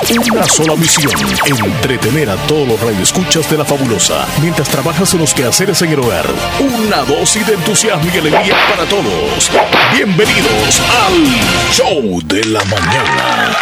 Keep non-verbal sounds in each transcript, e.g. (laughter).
tienes una sola misión, entretener a todos los radioescuchas de la fabulosa mientras trabajas en los quehaceres en el hogar. Una dosis de entusiasmo y alegría para todos. Bienvenidos al Show de la Mañana.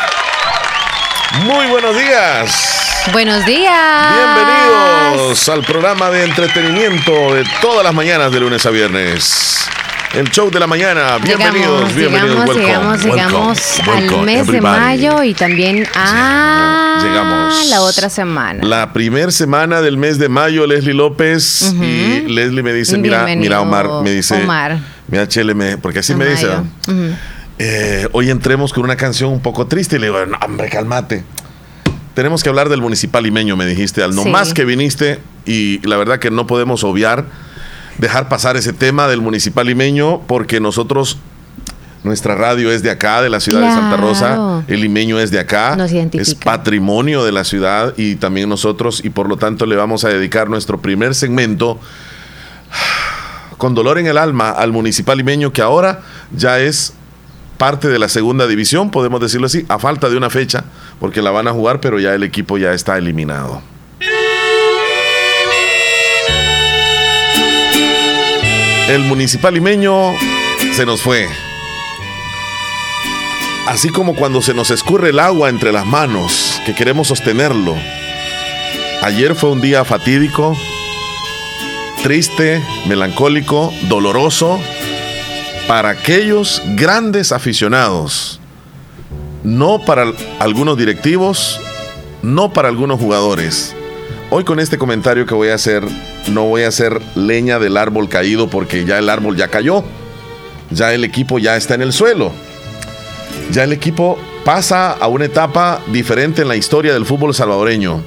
Muy buenos días. Buenos días. Bienvenidos al programa de entretenimiento de todas las mañanas de lunes a viernes el show de la mañana. Bienvenidos, bienvenidos. Llegamos, llegamos, al mes de mayo y también a llegamos. la otra semana. La primera semana del mes de mayo, Leslie López. Y Leslie me dice, mira, mira, Omar, me dice. Omar. Mira, Chele, me, porque así me dice. Eh, hoy entremos con una canción un poco triste. Y le digo, hombre, cálmate. Tenemos que hablar del municipal limeño, me dijiste, al no más que viniste. Y la verdad que no podemos obviar dejar pasar ese tema del municipal limeño porque nosotros nuestra radio es de acá, de la ciudad de Santa Rosa. El limeño es de acá. es patrimonio de la ciudad y también nosotros, y por lo tanto le vamos a dedicar nuestro primer segmento con dolor en el alma al municipal limeño que ahora ya es parte de la segunda división, podemos decirlo así, a falta de una fecha, porque la van a jugar, pero ya el equipo ya está eliminado. El municipal limeño se nos fue. Así como cuando se nos escurre el agua entre las manos, que queremos sostenerlo. Ayer fue un día fatídico, triste, melancólico, doloroso para aquellos grandes aficionados, no para algunos directivos, no para algunos jugadores. Hoy con este comentario que voy a hacer no voy a hacer leña del árbol caído porque ya el árbol ya cayó. Ya el equipo ya está en el suelo. Ya el equipo pasa a una etapa diferente en la historia del fútbol salvadoreño.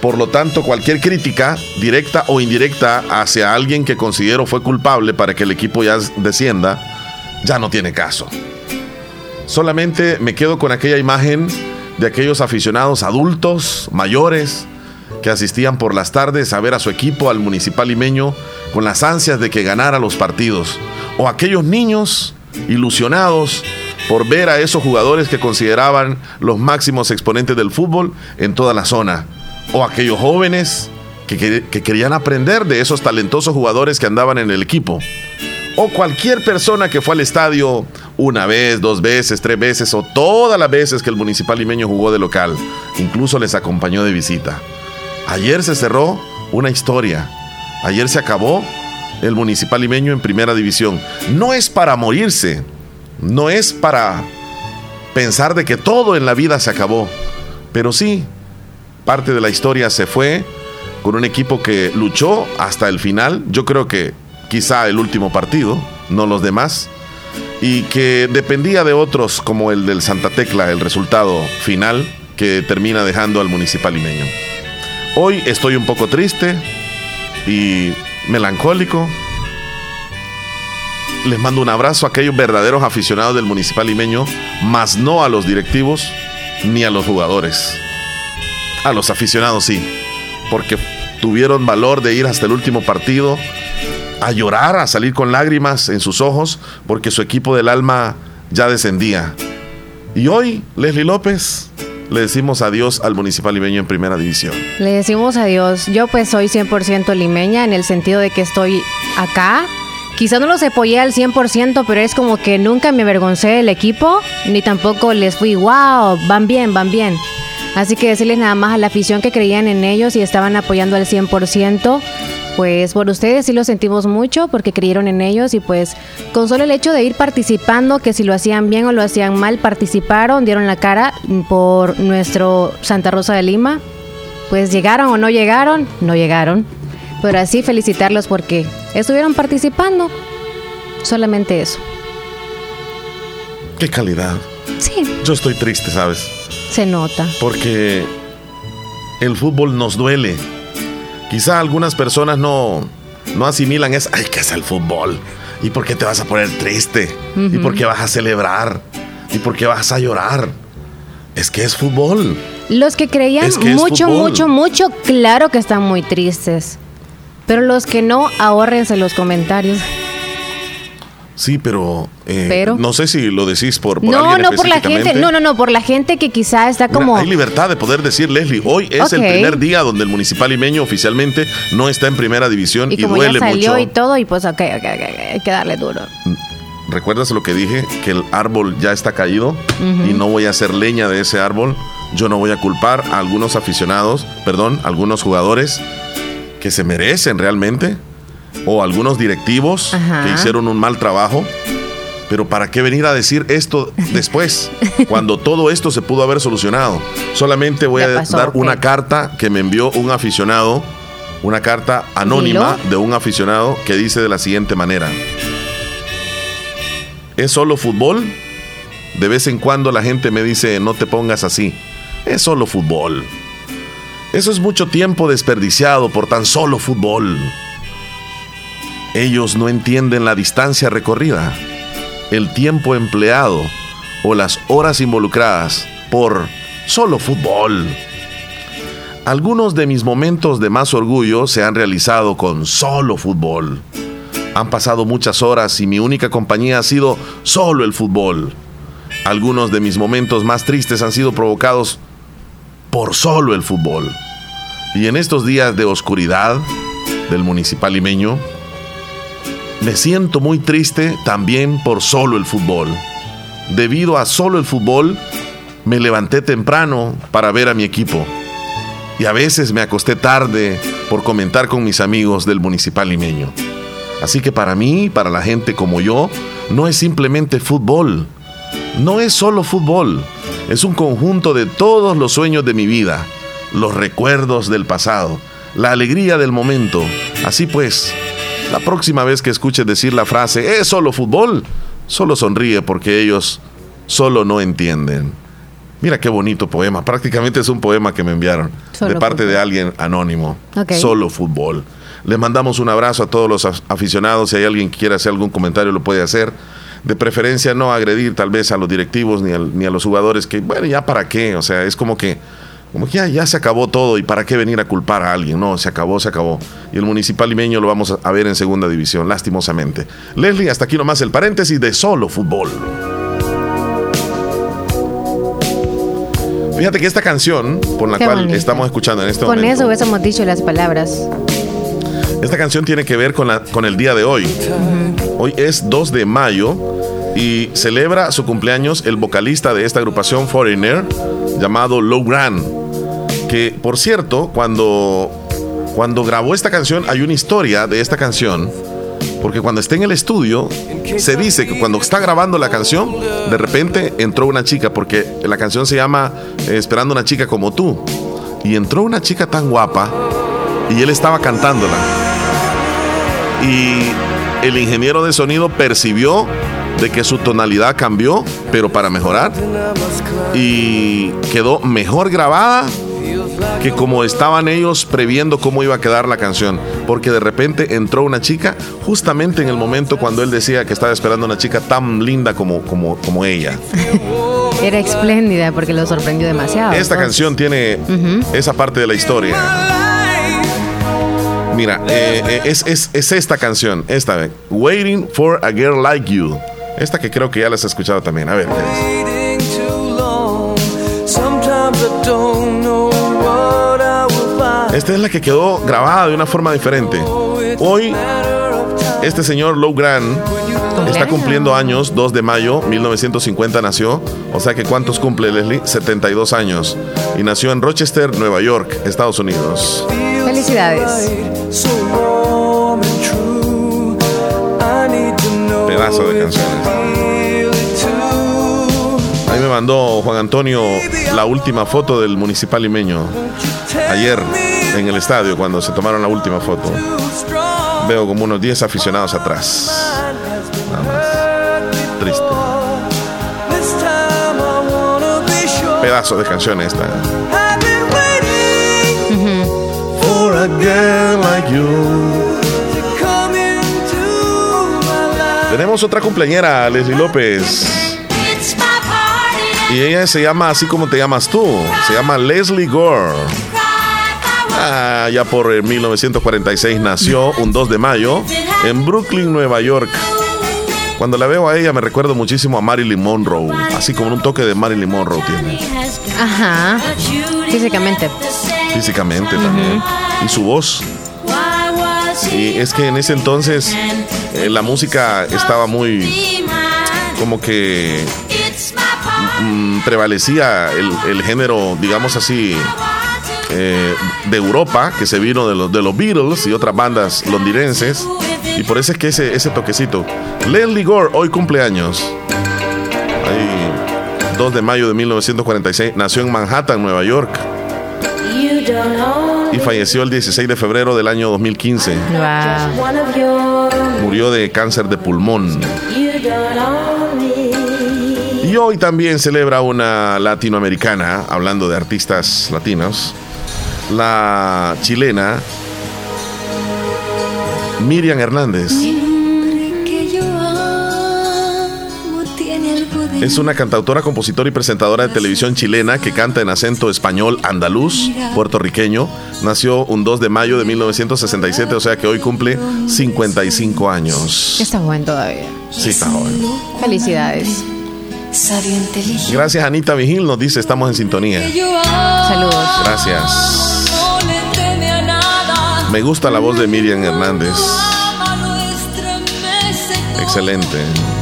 Por lo tanto, cualquier crítica, directa o indirecta, hacia alguien que considero fue culpable para que el equipo ya descienda, ya no tiene caso. Solamente me quedo con aquella imagen de aquellos aficionados adultos, mayores, que asistían por las tardes a ver a su equipo, al municipal limeño, con las ansias de que ganara los partidos. O aquellos niños ilusionados por ver a esos jugadores que consideraban los máximos exponentes del fútbol en toda la zona. O aquellos jóvenes que, querían aprender de esos talentosos jugadores que andaban en el equipo. O cualquier persona que fue al estadio una vez, dos veces, tres veces o todas las veces que el municipal limeño jugó de local. Incluso les acompañó de visita. Ayer se cerró una historia. Ayer se acabó el municipal limeño en primera división. No es para morirse, no es para pensar de que todo en la vida se acabó, pero sí, parte de la historia se fue con un equipo que luchó hasta el final, yo creo que quizá el último partido, no los demás, y que dependía de otros como el del Santa Tecla, el resultado final que termina dejando al municipal limeño. Hoy estoy un poco triste y melancólico. Les mando un abrazo a aquellos verdaderos aficionados del municipal limeño, más no a los directivos ni a los jugadores. A los aficionados sí, porque tuvieron valor de ir hasta el último partido, a llorar, a salir con lágrimas en sus ojos, porque su equipo del alma ya descendía. Y hoy, Leslie López, le decimos adiós al municipal limeño en primera división? Le decimos adiós. Yo pues soy 100% limeña en el sentido de que estoy acá. Quizá no los apoyé al 100%, pero es como que nunca me avergoncé del equipo, ni tampoco les fui, wow, van bien, van bien. Así que decirles nada más a la afición que creían en ellos y estaban apoyando al 100%, pues por ustedes sí lo sentimos mucho porque creyeron en ellos y pues con solo el hecho de ir participando, que si lo hacían bien o lo hacían mal, participaron, dieron la cara por nuestro Santa Rosa de Lima. Pues llegaron o no llegaron, no llegaron. Pero así felicitarlos porque estuvieron participando. Solamente eso. Qué calidad. Sí. Yo estoy triste, ¿sabes? Se nota. Porque el fútbol nos duele Quizá algunas personas no, no asimilan es, ay, ¿qué es el fútbol? ¿Y por qué te vas a poner triste? ¿Y por qué vas a celebrar? ¿Y por qué vas a llorar? Es que es fútbol. Los que creían mucho, mucho, mucho, claro que están muy tristes. Pero los que no, ahórrense los comentarios. Sí, pero, eh, Pero- no sé si lo decís por, por No, alguien no por la gente, no, no, no, por la gente que quizá está Mira, como... hay libertad de poder decir, Leslie, hoy es el primer día donde el municipal limeño oficialmente no está en primera división y, Y como ya duele salió mucho. y todo, y pues ok, ok, ok, hay que darle duro. ¿Recuerdas lo que dije? Que el árbol ya está caído y no voy a hacer leña de ese árbol. Yo no voy a culpar a algunos aficionados, perdón, a algunos jugadores que se merecen realmente, o algunos directivos Ajá. que hicieron un mal trabajo. Pero ¿para qué venir a decir esto después? (laughs) cuando todo esto se pudo haber solucionado. Solamente voy Ya a pasó, dar una carta que me envió un aficionado, una carta anónima Dilo. de un aficionado que dice de la siguiente manera. ¿Es solo fútbol? De vez en cuando la gente me dice, no te pongas así. Es solo fútbol. Eso es mucho tiempo desperdiciado por tan solo fútbol. Ellos no entienden la distancia recorrida, el tiempo empleado o las horas involucradas por solo fútbol. Algunos de mis momentos de más orgullo se han realizado con solo fútbol. Han pasado muchas horas y mi única compañía ha sido solo el fútbol. Algunos de mis momentos más tristes han sido provocados por solo el fútbol. Y en estos días de oscuridad del municipal limeño, me siento muy triste también por solo el fútbol. Debido a solo el fútbol, me levanté temprano para ver a mi equipo. Y a veces me acosté tarde por comentar con mis amigos del municipal limeño. Así que para mí, para la gente como yo, no es simplemente fútbol. No es solo fútbol. Es un conjunto de todos los sueños de mi vida, los recuerdos del pasado, la alegría del momento. Así pues, la próxima vez que escuches decir la frase, es solo fútbol, solo sonríe porque ellos solo no entienden. Mira qué bonito poema. Prácticamente es un poema que me enviaron Solo de parte de alguien anónimo. Solo fútbol. Les mandamos un abrazo a todos los af- aficionados. Si hay alguien que quiera hacer algún comentario, lo puede hacer. De preferencia, no agredir tal vez a los directivos ni, al- ni a los jugadores, que bueno, ya para qué. O sea, es como que, como que ya, ya se acabó todo y para qué venir a culpar a alguien. No, se acabó, se acabó. Y el municipal limeño lo vamos a- ver en segunda división, lastimosamente. Leslie, hasta aquí nomás el paréntesis de solo fútbol. Fíjate que esta canción, por la Qué cual estamos escuchando en este Con momento. eso hubiésemos dicho las palabras. Esta canción tiene que ver con, la- con el día de hoy. Hoy es 2 de mayo y celebra su cumpleaños el vocalista de esta agrupación Foreigner llamado Low Grant. Que por cierto, cuando, cuando grabó esta canción, hay una historia de esta canción. Porque cuando está en el estudio, se dice que cuando está grabando la canción, de repente entró una chica, porque la canción se llama eh, Esperando una chica como tú. Y entró una chica tan guapa y él estaba cantándola. Y el ingeniero de sonido percibió de que su tonalidad cambió, pero para mejorar. Y quedó mejor grabada que como estaban ellos previendo cómo iba a quedar la canción. Porque de repente entró una chica justamente en el momento cuando él decía que estaba esperando una chica tan linda como, como, como ella. (laughs) Era espléndida porque lo sorprendió demasiado. Esta Entonces, canción tiene esa parte de la historia. Mira, eh, eh, es, es- es esta canción, esta vez. Waiting for a Girl Like You. Esta que creo que ya la has escuchado también. A ver. Esta es la que quedó grabada de una forma diferente. Hoy, este señor Low Grant está cumpliendo años, 2 de mayo 1950 nació. O sea que ¿cuántos cumple Leslie? 72 años. Y nació en Rochester, Nueva York, Estados Unidos. Felicidades. Pedazo de canciones. feel it too. Ahí me mandó Juan Antonio la última foto del municipal limeño. Ayer en el estadio, cuando se tomaron la última foto. Veo como unos 10 aficionados atrás. Nada más. Triste. Pedazo de canción esta. I've been waiting For a girl like you. Tenemos otra cumpleañera, Leslie López. Y ella se llama así como te llamas tú. Se llama Leslie Gore. Ah, ya por eh, 1946 nació un 2 de mayo en Brooklyn, Nueva York. Cuando la veo a ella me recuerdo muchísimo a Marilyn Monroe, así como un toque de Marilyn Monroe tiene. Ajá. Físicamente. Físicamente también. Y su voz. Y es que en ese entonces eh, la música estaba muy como que mm, prevalecía el, el género, digamos así, eh, de Europa, que se vino de los, de los Beatles y otras bandas londinenses. Y por eso es que ese, ese toquecito. Leslie Gore hoy cumpleaños. Ahí, 2 de mayo de 1946. Nació en Manhattan, Nueva York. Y falleció el 16 de febrero del año 2015. Wow. Murió de cáncer de pulmón. Y hoy también celebra una latinoamericana, hablando de artistas latinos, la chilena Miriam Hernández. Es una cantautora, compositora y presentadora de televisión chilena que canta en acento español andaluz, puertorriqueño. Nació un 2 de mayo de 1967, o sea que hoy cumple 55 años. Está joven todavía. Sí, está joven. Felicidades. Gracias Anita Vigil, nos dice, estamos en sintonía. Saludos. Gracias. Me gusta la voz de Miriam Hernández. Excelente.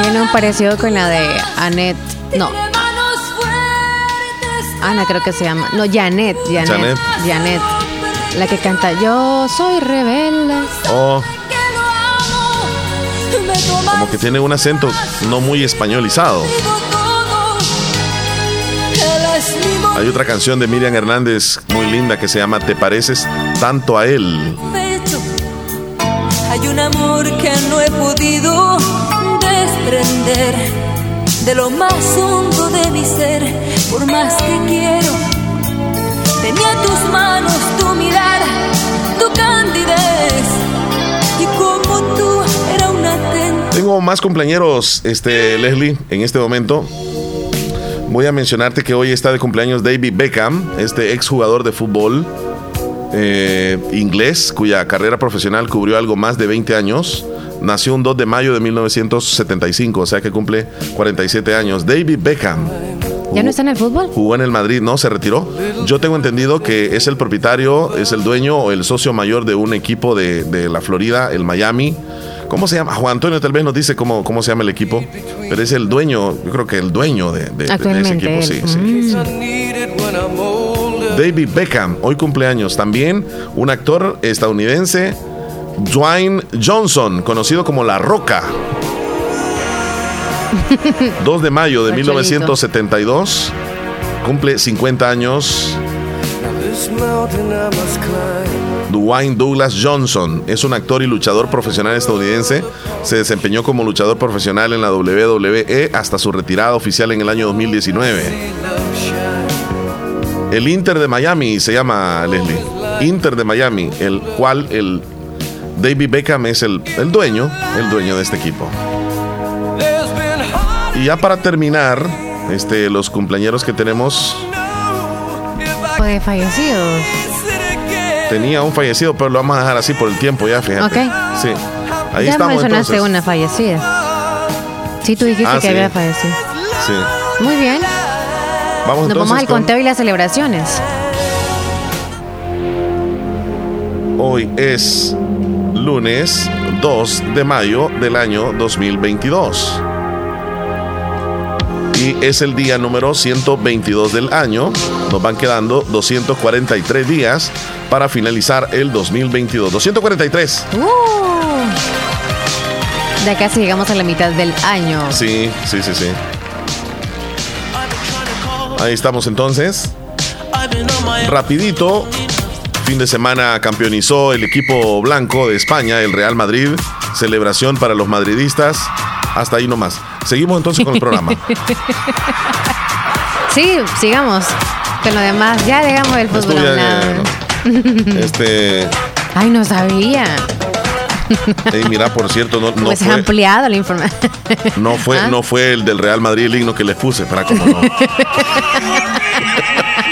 Tiene un parecido con la de Annette. No. Ana creo que se llama. No, Janet. Janet. Janet. Janet. La que canta Yo soy rebelde. Oh, como que tiene un acento no muy españolizado. Hay otra canción de Miriam Hernández muy linda que se llama Te pareces tanto a él. Hay un amor que no he podido de lo más ser, por más que quiero. Tus manos, tu mirada, tu candidez, y como tú. Tengo más compañeros, este, Leslie, en este momento. Voy a mencionarte que hoy está de cumpleaños David Beckham, este exjugador de fútbol eh, inglés, cuya carrera profesional cubrió algo más de 20 años. Nació un 2 de mayo de 1975, o sea que cumple 47 años. David Beckham. ¿Ya no está en el fútbol? Jugó en el Madrid, no, se retiró. Yo tengo entendido que es el propietario, es el dueño o el socio mayor de un equipo de, de la Florida, el Miami. ¿Cómo se llama? Juan Antonio tal vez nos dice cómo, cómo se llama el equipo, pero es el dueño, yo creo que el dueño de, de- de ese equipo. Sí, sí. Mm. David Beckham, hoy cumpleaños. También un actor estadounidense, Dwayne Johnson, conocido como La Roca. (laughs) 2 de mayo de Pacholito. 1972, cumple 50 años. Dwayne Douglas Johnson es un actor y luchador profesional estadounidense. Se desempeñó como luchador profesional en la WWE hasta su retirada oficial en el año 2019. El Inter de Miami se llama Leslie. Inter de Miami, el cual el David Beckham es el, el dueño, el dueño de este equipo. Y ya para terminar, este, los cumpleaños que tenemos, de fallecidos. tenía un fallecido, pero lo vamos a dejar así por el tiempo ya, fíjate. Ok. Sí. Ahí ya estamos mencionaste entonces. una fallecida. Sí, tú dijiste Ah, que sí. había fallecido. Sí. Muy bien. Vamos Nos vamos al con- conteo y las celebraciones. Hoy es lunes 2 de mayo del año 2022. Y es el día número 122 del año. Nos van quedando 243 días para finalizar el 2022. 243. Uh. Ya casi llegamos a la mitad del año. Sí, sí, sí, sí. Ahí estamos entonces. Rapidito. Fin de semana campeonizó el equipo blanco de España, el Real Madrid. Celebración para los madridistas. Hasta ahí nomás. Seguimos entonces con el programa. (laughs) Sí, sigamos con lo demás. Ya dejamos el fútbol a un Estudia, lado. (laughs) este, Ay, no sabía. ey, mira, por cierto, no, no pues es fue, ampliado la información. (laughs) no fue, ¿Ah? no fue el del Real Madrid el himno que les puse, para cómo no.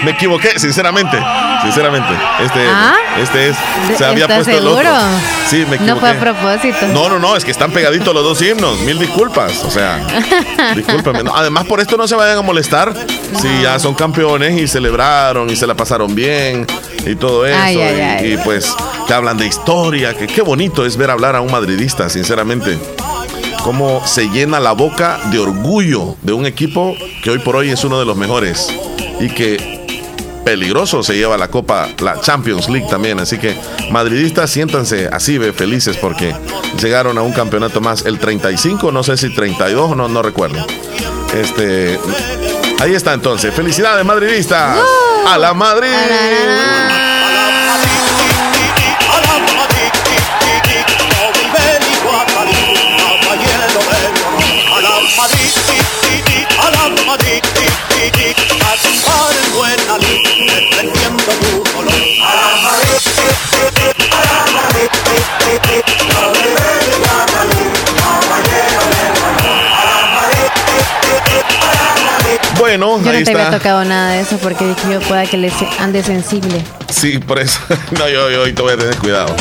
Me equivoqué, sinceramente. Sinceramente. Este, ¿Ah? este es. Se había ¿Estás puesto el otro. seguro? Sí, me equivoqué. No fue a propósito. No, no, no, es que están pegaditos los dos himnos. Mil disculpas. O sea, (laughs) discúlpame. No, además, por esto no se vayan a molestar si ya son campeones y celebraron y se la pasaron bien y todo eso. Ay, ay, y, ay. y, pues te hablan de historia. Que qué bonito es ver hablar a un madridista, sinceramente. Cómo se llena la boca de orgullo de un equipo que hoy por hoy es uno de los mejores y que peligroso se lleva la Copa, la Champions League también. Así que madridistas, siéntanse así, ve, felices porque llegaron a un campeonato más. El 35, no sé si 32, no, no recuerdo. Este, ahí está entonces. Felicidades, madridistas. A la Madrid. Bueno, Yo ahí no te había está. tocado nada de eso porque dije yo pueda que les ande sensible. Sí, por eso. (laughs) No, yo, yo hoy te voy a tener cuidado.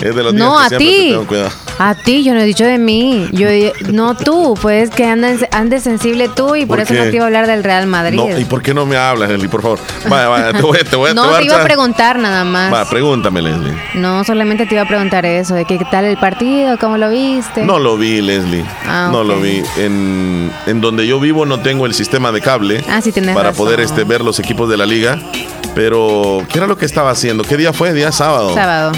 Es de los días No, que a siempre te ti. tengo cuidado. A ti, yo no he dicho de mí. Yo no tú, pues que andes, andes sensible tú y por, ¿Por eso qué? no te iba a hablar del Real Madrid. No, ¿y por qué no me hablas, Leslie, por favor? Vaya, vaya, te voy, te voy, (laughs) No, te voy te iba a preguntar nada más. Va, pregúntame, Leslie. No, solamente te iba a preguntar eso, de qué tal el partido, cómo lo viste. No lo vi, Leslie. Ah, no lo vi. En, en donde yo vivo no tengo el sistema de cable Ah, sí, para razón. poder este, ver los equipos de la liga. Pero, ¿qué era lo que estaba haciendo? ¿Qué día fue? Día sábado. Sábado.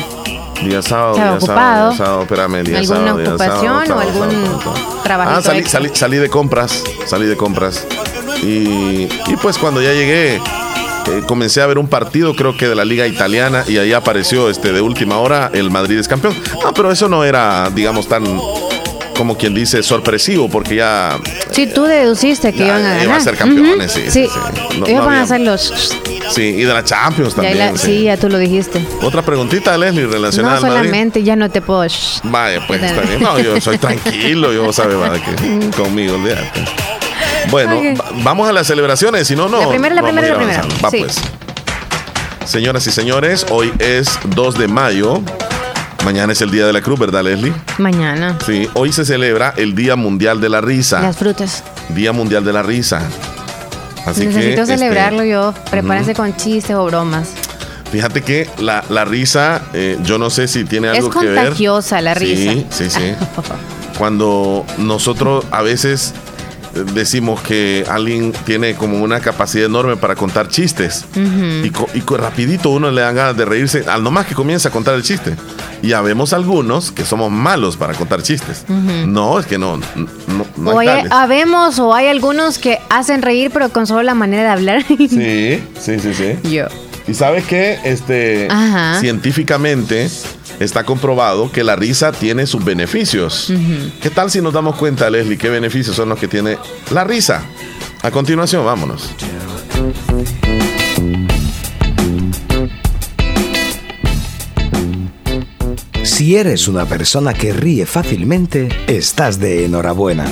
Día sábado, día ocupado. sábado, día sábado, espérame, día ¿Alguna sábado, día ocupación sábado, o algún trabajito Ah, salí, salí, salí de compras, salí de compras. Y, y pues cuando ya llegué, eh, comencé a ver un partido, creo que de la liga italiana, y ahí apareció este de última hora, el Madrid es campeón. No, pero eso no era, digamos, tan, como quien dice, sorpresivo, porque ya Sí, tú deduciste que Ya, iban a ganar. iban a ser campeones, sí, sí, sí. No- Ellos no van había- a ser los... Sí, y de la Champions Ya también. la- sí. sí, ya tú lo dijiste. Otra preguntita, Leslie, relacionada No al Madrid. solamente, ya no te puedo... Vaya, pues está bien. No, yo soy tranquilo, yo sabe va, que conmigo, olvídate. Bueno, va- vamos a las celebraciones, si no, no. La primera, la primera, la primera. Va Sí. pues. Señoras y señores, hoy es 2 de mayo. Mañana es el Día de la Cruz, ¿verdad, Leslie? Mañana. Sí, hoy se celebra el Día Mundial de la Risa. Las frutas. Día Mundial de la Risa. Así Necesito que, este, celebrarlo yo. Prepárense con chistes o bromas. Fíjate que la, la risa, eh, yo no sé si tiene Es algo que ver. contagiosa la risa. Sí, sí, sí. (laughs) Cuando nosotros a veces decimos que alguien tiene como una capacidad enorme para contar chistes y, co- y rapidito uno le dan ganas de reírse al nomás que comienza a contar el chiste. Y ya vemos algunos que somos malos para contar chistes. No, es que no, no, no o hay habemos o hay algunos que hacen reír pero con solo la manera de hablar. Sí, (laughs) sí, sí, sí. Yo. Y sabes que este Ajá. científicamente está comprobado que la risa tiene sus beneficios. ¿Qué tal si nos damos cuenta, Leslie, qué beneficios son los que tiene la risa? A continuación, vámonos. Si eres una persona que ríe fácilmente, estás de enhorabuena.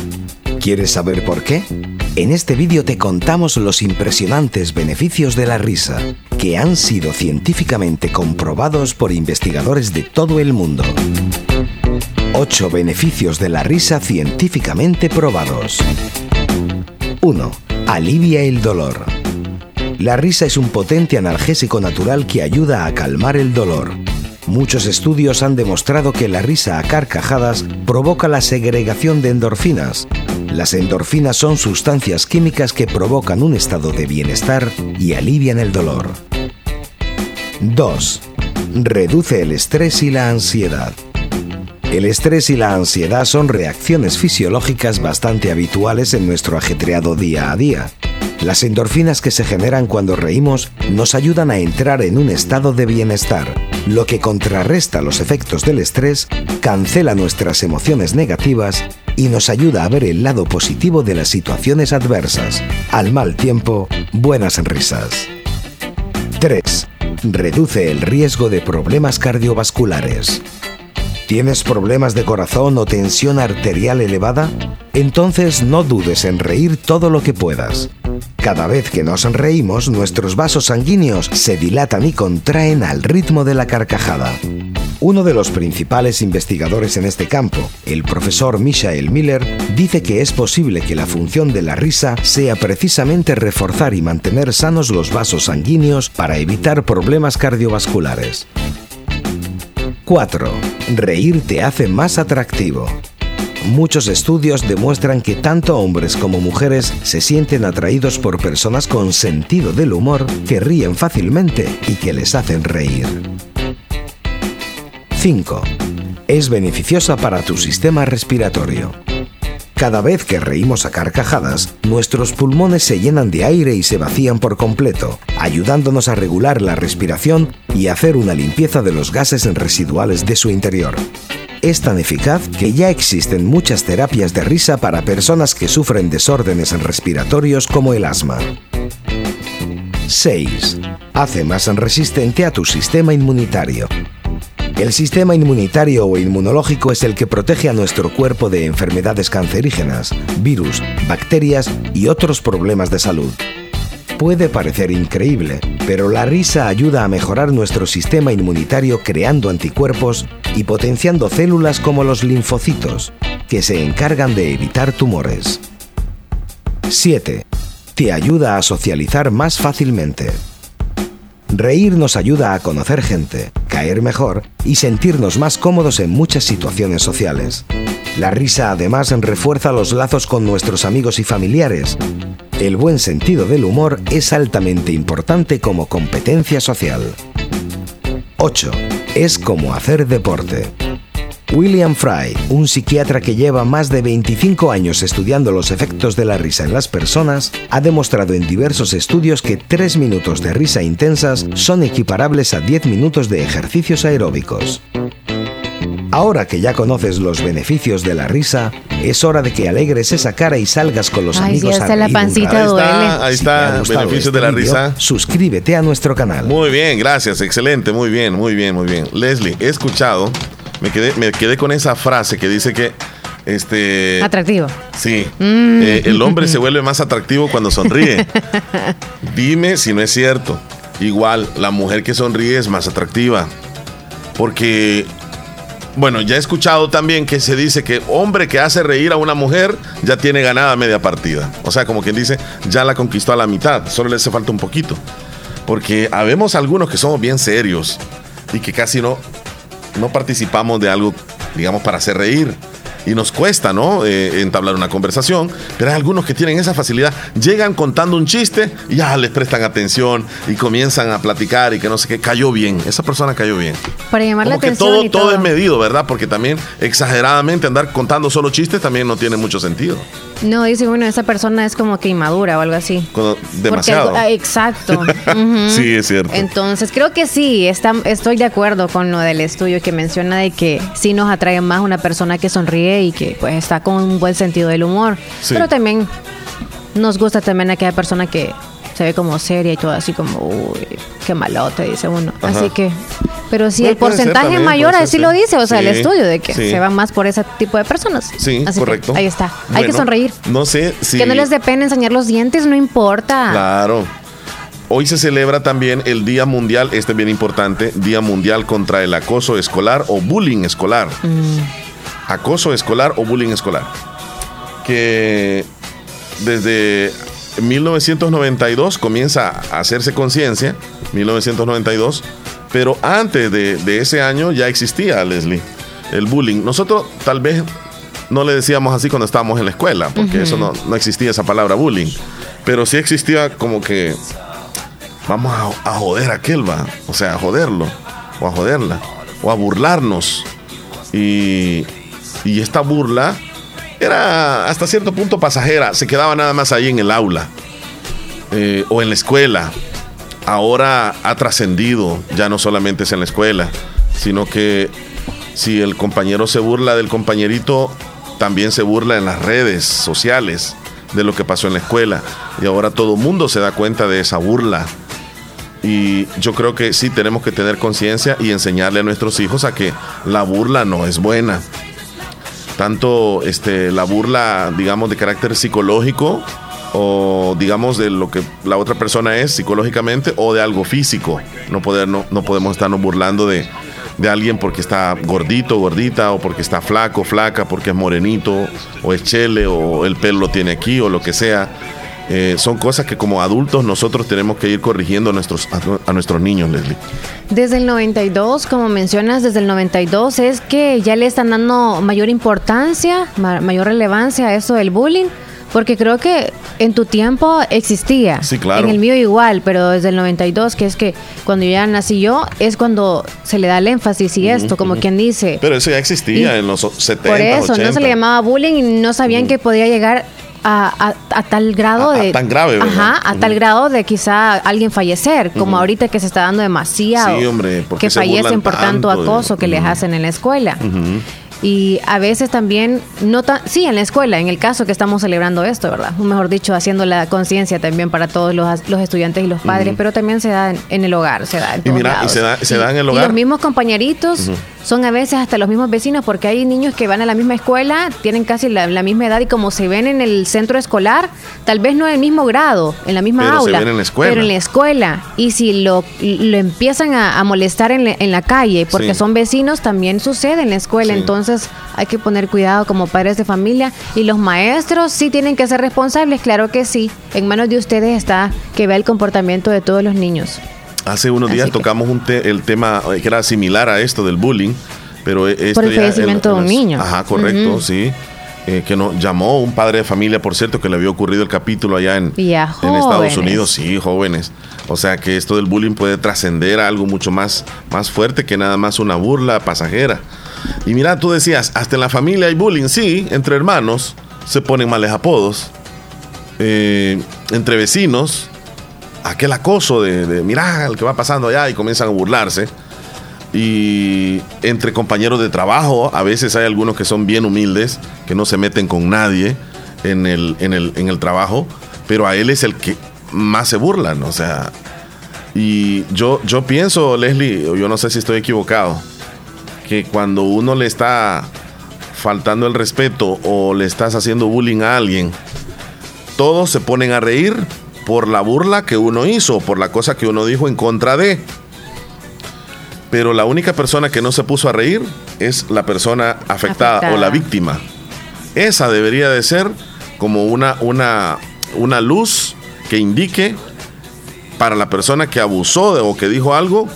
¿Quieres saber por qué? En este vídeo te contamos los impresionantes beneficios de la risa, que han sido científicamente comprobados por investigadores de todo el mundo. 8 beneficios de la risa científicamente probados. 1. Alivia el dolor. La risa es un potente analgésico natural que ayuda a calmar el dolor. Muchos estudios han demostrado que la risa a carcajadas provoca la segregación de endorfinas. Las endorfinas son sustancias químicas que provocan un estado de bienestar y alivian el dolor. 2. Reduce el estrés y la ansiedad. El estrés y la ansiedad son reacciones fisiológicas bastante habituales en nuestro ajetreado día a día. Las endorfinas que se generan cuando reímos nos ayudan a entrar en un estado de bienestar, lo que contrarresta los efectos del estrés, cancela nuestras emociones negativas y nos ayuda a ver el lado positivo de las situaciones adversas. Al mal tiempo, buenas risas. 3. Reduce el riesgo de problemas cardiovasculares. ¿Tienes problemas de corazón o tensión arterial elevada? Entonces no dudes en reír todo lo que puedas. Cada vez que nos reímos, nuestros vasos sanguíneos se dilatan y contraen al ritmo de la carcajada. Uno de los principales investigadores en este campo, el profesor Michael Miller, dice que es posible que la función de la risa sea precisamente reforzar y mantener sanos los vasos sanguíneos para evitar problemas cardiovasculares. 4. Reír te hace más atractivo. Muchos estudios demuestran que tanto hombres como mujeres se sienten atraídos por personas con sentido del humor que ríen fácilmente y que les hacen reír. 5. Es beneficiosa para tu sistema respiratorio. Cada vez que reímos a carcajadas, nuestros pulmones se llenan de aire y se vacían por completo, ayudándonos a regular la respiración y hacer una limpieza de los gases residuales de su interior. Es tan eficaz que ya existen muchas terapias de risa para personas que sufren desórdenes respiratorios como el asma. 6. Hace más resistente a tu sistema inmunitario. El sistema inmunitario o inmunológico es el que protege a nuestro cuerpo de enfermedades cancerígenas, virus, bacterias y otros problemas de salud. Puede parecer increíble, pero la risa ayuda a mejorar nuestro sistema inmunitario creando anticuerpos y potenciando células como los linfocitos, que se encargan de evitar tumores. 7. Te ayuda a socializar más fácilmente. Reír nos ayuda a conocer gente, caer mejor y sentirnos más cómodos en muchas situaciones sociales. La risa además refuerza los lazos con nuestros amigos y familiares. El buen sentido del humor es altamente importante como competencia social. 8. Es como hacer deporte. William Fry, un psiquiatra que lleva más de 25 años estudiando los efectos de la risa en las personas, ha demostrado en diversos estudios que 3 minutos de risa intensas son equiparables a 10 minutos de ejercicios aeróbicos. Ahora que ya conoces los beneficios de la risa, es hora de que alegres esa cara y salgas con los Ay, amigos hasta la pancita duele. Ahí Si te ha está, gustado beneficios este de la vídeo, risa. Suscríbete a nuestro canal. Muy bien, gracias, excelente, muy bien, muy bien, muy bien. Leslie, he escuchado, me quedé, me quedé con esa frase que dice que este Atractivo. sí, Mm. eh, el hombre se vuelve más atractivo cuando sonríe. (laughs) Dime si no es cierto. Igual, la mujer que sonríe es más atractiva. Porque, bueno, ya he escuchado también que se dice que hombre que hace reír a una mujer ya tiene ganada media partida. O sea, como quien dice, ya la conquistó a la mitad, solo le hace falta un poquito. Porque habemos algunos que somos bien serios y que casi no, no participamos de algo, digamos, para hacer reír. Y nos cuesta, ¿no? Eh, entablar una conversación. Pero hay algunos que tienen esa facilidad. Llegan contando un chiste y ya les prestan atención y comienzan a platicar y que no sé qué. Cayó bien. Esa persona cayó bien. Para llamar la Como que atención todo, y todo todo. es medido, ¿verdad? Porque también exageradamente andar contando solo chistes también no tiene mucho sentido. No, dice, bueno, esa persona es como que inmadura o algo así. Cuando- demasiado. ah, exacto. (laughs) Sí, es cierto. Entonces, creo que sí, está, estoy de acuerdo con lo del estudio que menciona de que sí nos atrae más una persona que sonríe y que pues está con un buen sentido del humor. Sí. Pero también nos gusta también aquella persona que se ve como seria y todo así como, uy, qué malote, dice uno. Ajá. Así que, pero sí, Bueno, el porcentaje también, mayor así ser, lo dice, o sea, el estudio de que sí. se van más por ese tipo de personas. Sí, Así que correcto. ahí está. Hay que sonreír. No sé si. Que no les dé pena enseñar los dientes, no importa. Claro. Hoy se celebra también el Día Mundial, este es bien importante, Día Mundial contra el acoso escolar o bullying escolar. Acoso escolar o bullying escolar. Que desde 1992 comienza a hacerse conciencia, 1992, pero antes de, de ese año ya existía, Leslie, el bullying. Nosotros tal vez no le decíamos así cuando estábamos en la escuela, porque eso no, no existía esa palabra bullying, pero sí existía como que vamos a, a joder a aquel, va, o sea, a joderlo, o a joderla, o a burlarnos. Y, y esta burla era hasta cierto punto pasajera, se quedaba nada más ahí en el aula eh, o en la escuela. Ahora ha trascendido, ya no solamente es en la escuela, sino que si el compañero se burla del compañerito, también se burla en las redes sociales de lo que pasó en la escuela. Y ahora todo mundo se da cuenta de esa burla. Y yo creo que sí tenemos que tener conciencia y enseñarle a nuestros hijos a que la burla no es buena. Tanto este, la burla, digamos, de carácter psicológico o digamos de lo que la otra persona es psicológicamente o de algo físico. No, podemos estarnos burlando de, de alguien porque está gordito, gordita, o porque está flaco, flaca, porque es morenito, o es chele, o el pelo lo tiene aquí, o lo que sea. Eh, son cosas que como adultos nosotros tenemos que ir corrigiendo a nuestros, a, nuestros niños, Leslie. Desde el 92, como mencionas, desde el 92 es que ya le están dando mayor importancia, mayor relevancia a eso del bullying. Porque creo que en tu tiempo existía. Sí, claro. En el mío igual, pero desde el 92, que es que cuando ya nací yo, es cuando se le da el énfasis y esto, como quien dice. Pero eso ya existía en los 70, Por eso, no se le llamaba bullying y no sabían que podía llegar a, tal grado de... tan grave, Ajá, a tal grado de quizá alguien fallecer, como ahorita que se está dando demasiado. Sí, hombre, que fallecen por tanto, acoso que les hacen en la escuela y a veces también, no sí, en la escuela, en el caso que estamos celebrando esto, ¿verdad? Mejor dicho, haciendo la conciencia también para todos los, los, estudiantes y los padres, pero también se da en, el hogar, se da en y mira, Y se da, se da en el hogar. Y los mismos compañeritos son a veces hasta los mismos vecinos, porque hay niños que van a la misma escuela, tienen casi la, misma edad y como se ven en el centro escolar, tal vez no en el mismo grado, en la misma aula, en la escuela. pero en la escuela. Y si lo, lo empiezan a, molestar en, en, la calle, porque son vecinos, también sucede en la escuela. Entonces, entonces hay que poner cuidado como padres de familia y los maestros sí tienen que ser responsables, claro que sí. En manos de ustedes está que vea el comportamiento de todos los niños. Hace unos días tocamos un el tema eh, que era similar a esto del bullying, pero e, por el fallecimiento de un niño. Ajá, correcto, sí. Eh, que nos llamó un padre de familia, por cierto, que le había ocurrido el capítulo allá en, en Estados Unidos, sí, jóvenes. O sea que esto del bullying puede trascender a algo mucho más, más fuerte que nada más una burla pasajera. Y mira, tú decías, hasta en la familia hay bullying, sí, entre hermanos se ponen males apodos, eh, entre vecinos, aquel acoso de, de, mira el que va pasando allá y comienzan a burlarse. Y entre compañeros de trabajo, a veces hay algunos que son bien humildes, que no se meten con nadie en el, en el, en el trabajo, pero a él es el que más se burlan, o sea. Y yo, yo pienso, Leslie, yo no sé si estoy equivocado, que cuando uno le está faltando el respeto o le estás haciendo bullying a alguien, todos se ponen a reír por la burla que uno hizo, por la cosa que uno dijo en contra de. Pero la única persona que no se puso a reír es la persona afectada, o la víctima. Esa debería de ser como una, una, una luz que indique para la persona que abusó de, o que dijo algo,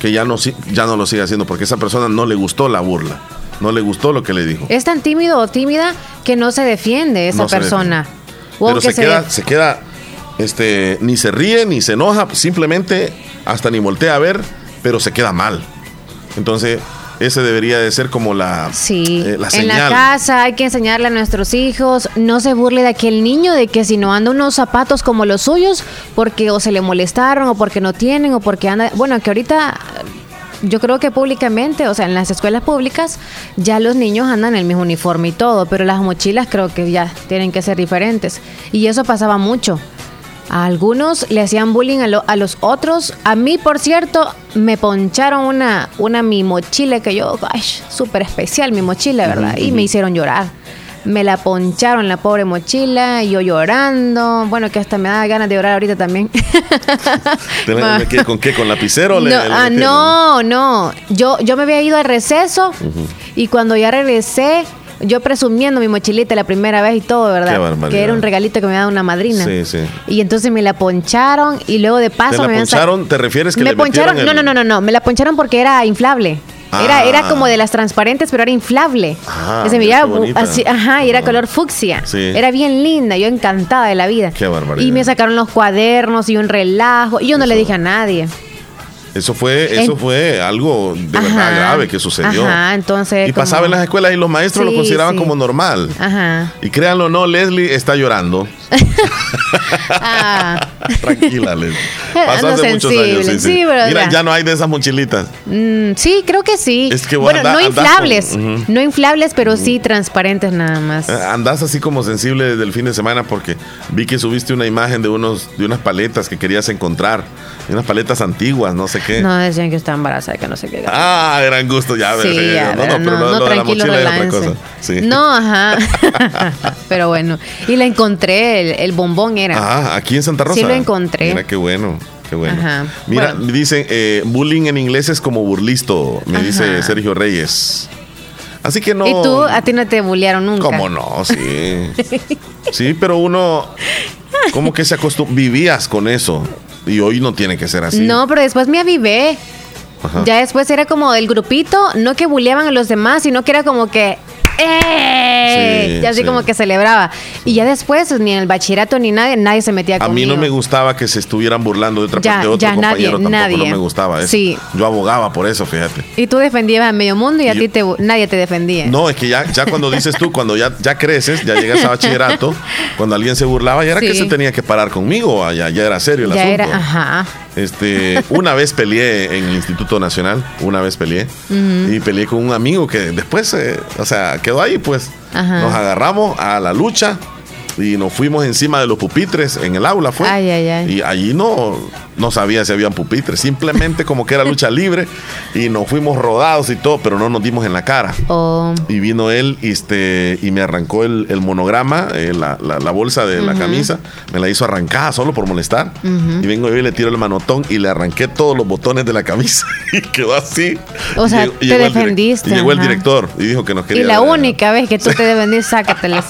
que ya no, ya no lo sigue haciendo, porque esa persona no le gustó la burla, no le gustó lo que le dijo. Es tan tímido o tímida que no se defiende esa persona. Pero se, queda, se queda, este, ni se ríe, ni se enoja, simplemente hasta ni voltea a ver, pero se queda mal. Entonces, ese debería de ser como la, sí. Eh, la señal. En la casa hay que enseñarle a nuestros hijos, no se burle de aquel niño de que si no anda unos zapatos como los suyos, porque o se le molestaron o porque no tienen o porque anda... Bueno, que ahorita yo creo que públicamente, o sea, en las escuelas públicas ya los niños andan en el mismo uniforme y todo, pero las mochilas creo que ya tienen que ser diferentes. Y eso pasaba mucho. A algunos le hacían bullying a, los otros. A mí, por cierto, me poncharon una, una mi mochila que yo, ay, súper especial mi mochila, ¿verdad? Y me hicieron llorar. Me la poncharon la pobre mochila, y yo llorando. Bueno, que hasta me da ganas de llorar ahorita también. (laughs) ¿Con qué? ¿Con lapicero? No, ah, no, no. Yo, yo me había ido al receso y cuando ya regresé, yo presumiendo mi mochilita la primera vez y todo, ¿verdad? que era un regalito que me daba una madrina. Sí, sí. Y entonces me la poncharon y luego de paso ¿Te la poncharon? ¿Te refieres que me poncharon? No, no, no, no, no, me la poncharon porque era inflable. Era, era como de las transparentes, pero era inflable. Ah, se miraba así, ajá, y era color fucsia. Era bien linda, yo encantada de la vida. Qué barbaridad. Y me sacaron los cuadernos y un relajo. Y yo no le dije a nadie. Eso fue, eso fue algo de verdad grave que sucedió. Ajá, entonces. Y pasaba en las escuelas y los maestros lo consideraban como normal. Ajá. Y créanlo o no, Leslie está llorando. (laughs) ah. Tranquila, Leslie. (laughs) Pasó hace muchos años. Sí, sí. Mira, ya no hay de esas mochilitas. Mm, sí, creo que sí. Es que bueno, no inflables. No inflables, pero sí transparentes nada más. Eh, andás así como sensible desde el fin de semana porque vi que subiste una imagen de unos de unas paletas que querías encontrar. Unas paletas antiguas, no sé qué. No, decían que estaba embarazada, que no sé qué. Ah, gran gusto, ya. Sí, ya, no, no, pero no, tranquilo, la mochila es otra cosa. No, ajá. (laughs) pero bueno. Y la encontré el, el bombón era. Ah, aquí en Santa Rosa. Sí lo encontré. Mira qué bueno. Qué bueno. Ajá. Mira, Bueno. me dicen, eh, bullying en inglés es como burlisto, me Ajá. dice Sergio Reyes. Así que no. Y tú, a ti no te bullearon nunca. ¿Cómo no? Sí. (laughs) sí, pero uno, como que se acostumbra, vivías con eso. Y hoy no tiene que ser así. No, pero después me avivé. Ajá. Ya después era como el grupito, no que bulleaban a los demás, sino que era como que. ¡Eh! Sí, y así sí. como que celebraba. Y ya después, ni en el bachillerato ni nadie, nadie se metía A conmigo. mí no me gustaba que se estuvieran burlando de otra Ya, parte de otro ya, nadie, compañero. Tampoco nadie. no me gustaba eso. Sí. Yo abogaba por eso, fíjate. Y tú defendías a medio mundo y a ti te, nadie te defendía. No, es que ya, ya cuando dices tú, cuando ya, ya creces, ya llegas a bachillerato, (laughs) cuando alguien se burlaba, ya era que se tenía que parar conmigo, ya, ya era serio el ya asunto. era, ajá. Este, una vez peleé en el Instituto Nacional, una vez peleé, y peleé con un amigo que después, eh, o sea, quedó ahí, pues. Ajá. Nos agarramos a la lucha y nos fuimos encima de los pupitres en el aula, fue. Ay, ay, ay. Y allí no, no sabía si habían pupitres, simplemente como que era lucha (laughs) libre y nos fuimos rodados y todo, pero no nos dimos en la cara. O Y vino él este, y me arrancó el, el monograma, eh, la, la- la bolsa de la camisa, me la hizo arrancada solo por molestar. Y vengo yo y le tiro el manotón y le arranqué todos los botones de la camisa (laughs) y quedó así. O sea, llegó- te llegó el direc- defendiste, y llegó el director y dijo que nos quería. y la única vez que tú te (laughs) defendís, sácatelas.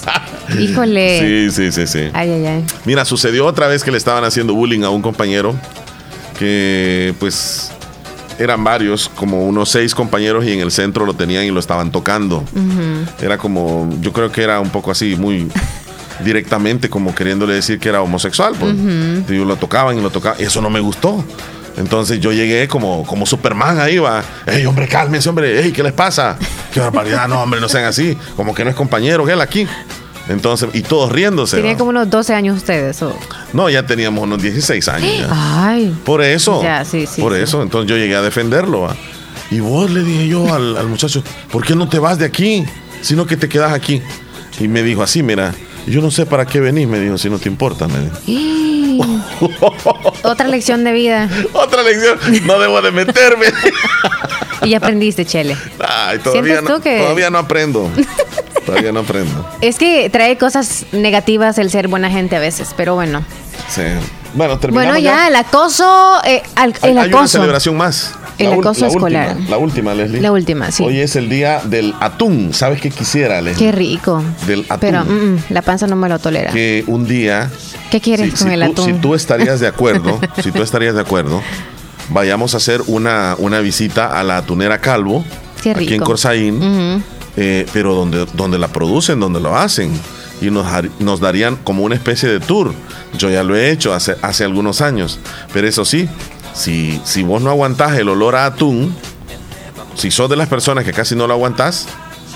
(laughs) Híjole. Sí, sí, sí, sí. Ay, ay, ay. Mira, sucedió otra vez que le estaban haciendo bullying a un compañero que pues eran varios, como unos seis compañeros y en el centro lo tenían y lo estaban tocando. Era como, yo creo que era un poco así, muy (laughs) directamente como queriéndole decir que era homosexual. Pues. Y lo tocaban y lo tocaban. Y eso no me gustó. Entonces yo llegué como, como Superman ahí, va. Ey, hombre, cálmense, hombre. Ey, ¿qué les pasa? Qué barbaridad. No, hombre, no sean así. Como que no es compañero, él aquí. Entonces, y todos riéndose. Tenía ¿va? como unos 12 años ustedes. o- No, ya teníamos unos 16 años. ya. Ay. Por eso. Ya, sí, sí, por sí. eso. Entonces yo llegué a defenderlo. ¿va? Y vos le dije yo al, al muchacho, ¿por qué no te vas de aquí? Sino que te quedas aquí. Y me dijo así, mira, yo no sé para qué venís, me dijo, si no te importa. Me dijo. (laughs) Otra lección de vida. Otra lección, no debo de meterme. (laughs) Y aprendiste, Chele. Ay, todavía ¿Sientes no, que- todavía no aprendo. (laughs) Todavía no aprendo. Es que trae cosas negativas el ser buena gente a veces, pero bueno. Sí. Bueno, terminamos Bueno, ya, el acoso, eh, al- Hay, una celebración más. El La acoso la escolar. Última, la última, Leslie. La última, sí. Hoy es el día del atún. ¿Sabes qué quisiera, Leslie? Qué rico. Del atún. Pero mm, mm, la panza no me lo tolera. que un día. ¿Qué quieres si, con si el tú, atún? Si tú estarías de acuerdo, (laughs) si tú estarías de acuerdo, vayamos a hacer una, una visita a la atunera Calvo, aquí en. Corsaín, eh, pero donde, donde la producen, donde lo hacen. Y nos, nos darían como una especie de tour. Yo ya lo he hecho hace, hace algunos años. Pero eso sí, si, si vos no aguantás el olor a atún, si sos de las personas que casi no lo aguantás,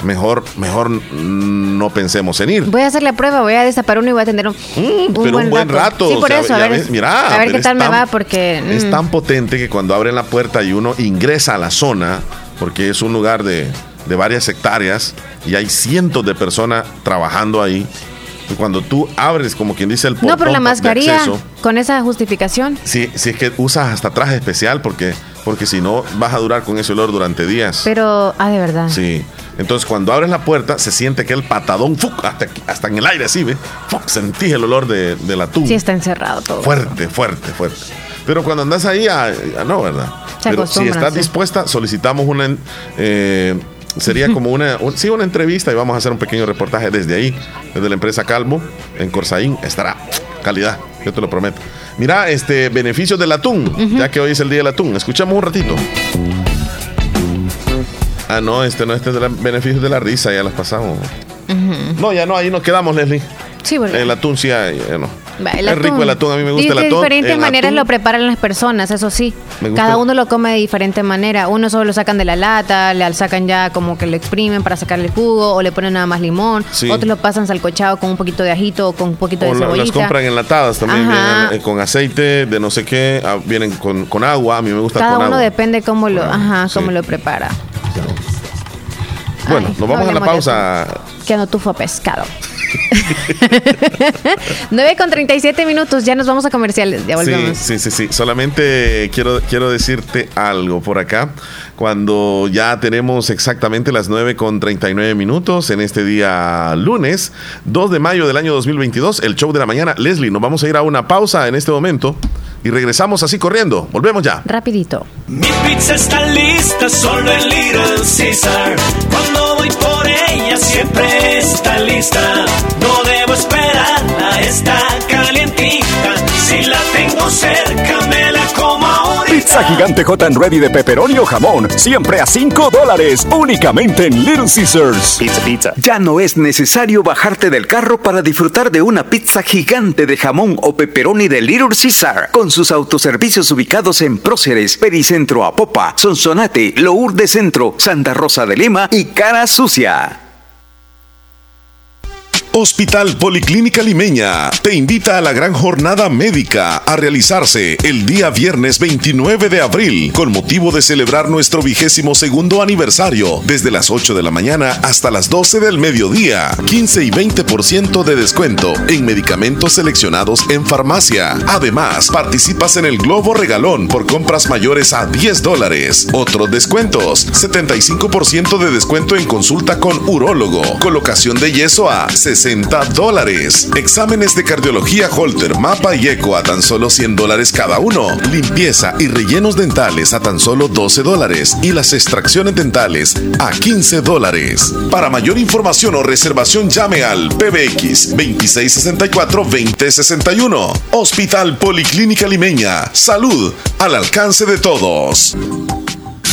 mejor, mejor no pensemos en ir. Voy a hacer la prueba, voy a destapar uno y voy a tener un, Mm, pero un buen rato. Sí, o por sea, eso, a ver, ves, mira, a ver qué es tal me tan- va, porque... Es mm, tan potente que cuando abren la puerta y uno ingresa a la zona, porque es un lugar de, de varias hectáreas y hay cientos de personas trabajando ahí. Y cuando tú abres, como quien dice, el portón No, pero la mascarilla, acceso, con esa justificación, si, si es que usas hasta traje especial, porque, porque si no vas a durar con ese olor durante días. pero... Ah, de verdad. Sí. Entonces, cuando abres la puerta, se siente que el patadón, ¡fuc! hasta, hasta en el aire, así, ¿ves? ¡Fuc! Sentís el olor de, del atún. Sí está encerrado todo. Fuerte, fuerte, fuerte. Pero cuando andas ahí, ah, ah, no, ¿verdad? Se Pero si estás sí. dispuesta, solicitamos una. eh, sería como una. un- sí, una entrevista y vamos a hacer un pequeño reportaje desde ahí, desde la empresa Calvo, en Corsaín. Estará calidad, yo te lo prometo. Mira, este, beneficios del atún, ya que hoy es el día del atún. Escuchamos un ratito. Ah, no, este no, este es de los beneficios de la risa, ya las pasamos. No, ya no, ahí nos quedamos, Leslie. Sí, porque... El atún sí, ya, ya no. Va, el es rico atún. el atún, a mí me gusta el de atún. diferentes El maneras atún- lo preparan las personas, eso sí. Cada uno lo come de diferente manera. Uno solo lo sacan de la lata, le sacan ya como que lo exprimen para sacarle el jugo, o le ponen nada más limón. Sí. Otros lo pasan salcochado con un poquito de ajito o con un poquito O de cebollita. las compran enlatadas también, Ajá. vienen eh, con aceite de no sé qué, ah, vienen con, con agua, a mí me gusta Cada con uno agua. depende cómo lo, ajá, sí. cómo lo prepara. Bueno, Ay, nos vamos a la pausa. Que no tufo pescado. (laughs) 9 con 37 minutos, ya nos vamos a comerciales, ya volvemos. Sí, sí, sí, Solamente quiero, quiero decirte algo por acá. Cuando ya tenemos exactamente las 9 con 39 minutos en este día lunes, 2 de mayo del año 2022, el show de la mañana. Leslie, nos vamos a ir a una pausa en este momento y regresamos así corriendo. Volvemos ya. Rapidito. Mi pizza está lista, solo en Little Caesar. Cuando voy por ella siempre está lista. No debo esperarla, está calientita. Si la tengo cerca me la como ahorita. Pizza gigante hot and ready de pepperoni o jamón, siempre a 5 dólares, únicamente en Little Caesars. Pizza, pizza. Ya no es necesario bajarte del carro para disfrutar de una pizza gigante de jamón o pepperoni de Little Caesar, con sus autoservicios ubicados en Próceres, Pericentro Apopa, Sonsonate, Lourdes Centro, Santa Rosa de Lima y Cara Sucia. Hospital Policlínica Limeña te invita a la gran jornada médica a realizarse el día viernes 29 de abril con motivo de celebrar nuestro vigésimo segundo aniversario desde las 8 de la mañana hasta las 12 del mediodía. 15 y 20% de descuento en medicamentos seleccionados en farmacia. Además, participas en el Globo Regalón por compras mayores a 10 dólares. Otros descuentos, 75% de descuento en consulta con urólogo, colocación de yeso a 60 dólares. Exámenes de cardiología Holter, mapa y eco a tan solo 100 dólares cada uno. Limpieza y rellenos dentales a tan solo 12 dólares. Y las extracciones dentales a 15 dólares. Para mayor información o reservación llame al PBX 2664-2061. Hospital Policlínica Limeña. Salud al alcance de todos.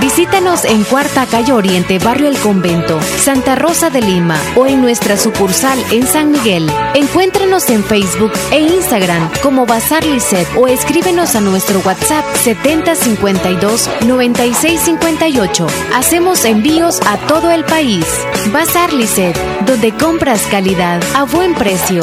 Visítanos en Cuarta Calle Oriente, Barrio El Convento, Santa Rosa de Lima o en nuestra sucursal en San Miguel. Encuéntranos en Facebook e Instagram como Bazar Lisset o escríbenos a nuestro WhatsApp 7052 9658. Hacemos envíos a todo el país. Bazar Lisset, donde compras calidad a buen precio.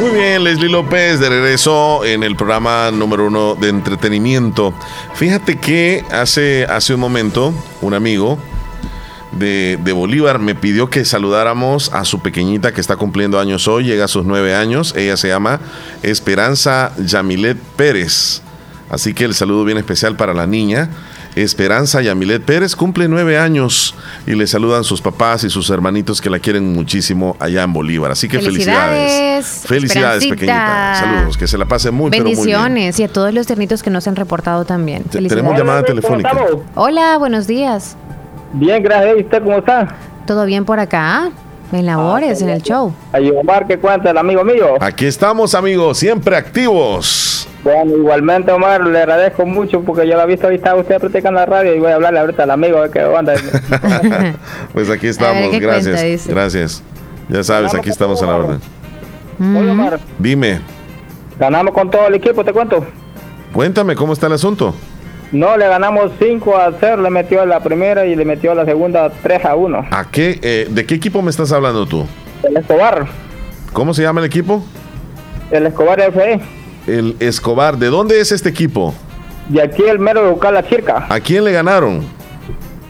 Muy bien, Leslie López de regreso en el programa número uno de entretenimiento. Fíjate que hace, hace un momento un amigo de, de, Bolívar me pidió que saludáramos a su pequeñita que está cumpliendo años hoy, llega a sus nueve años. Ella se llama Esperanza Yamilet Pérez. Así que el saludo bien especial para la niña. Esperanza Yamilet Pérez cumple nueve años y le saludan sus papás y sus hermanitos que la quieren muchísimo allá en Bolívar. Así que felicidades. Felicidades, pequeñita. Saludos, que se la pase muy, Bendiciones pero muy bien. y a todos los ternitos que nos han reportado también. Tenemos llamada telefónica. Hola, buenos días. Bien, gracias. ¿Y usted cómo está? ¿Todo bien por acá? En labores, Ah, en el show. Ahí Omar, ¿qué cuenta el amigo mío? Aquí estamos, amigos, siempre activos. Bueno, igualmente Omar, le agradezco mucho porque yo lo he visto ahorita usted practicando la radio y voy a hablarle ahorita al amigo a ver qué onda. (laughs) (laughs) Pues aquí estamos, ¿qué gracias. cuenta? Gracias. Ya sabes, aquí estamos a la orden. Oye, Omar, Dime, ganamos con todo el equipo, te cuento. cuéntame cómo está el asunto. No, le ganamos 5 a 0, le metió la primera y le metió la segunda 3 a 1. ¿A qué, eh, ¿De qué equipo me estás hablando tú? El Escobar, ¿Cómo se llama el equipo? el Escobar FE. El Escobar. ¿De dónde es este equipo? Y aquí el mero local La Circa. ¿A quién le ganaron?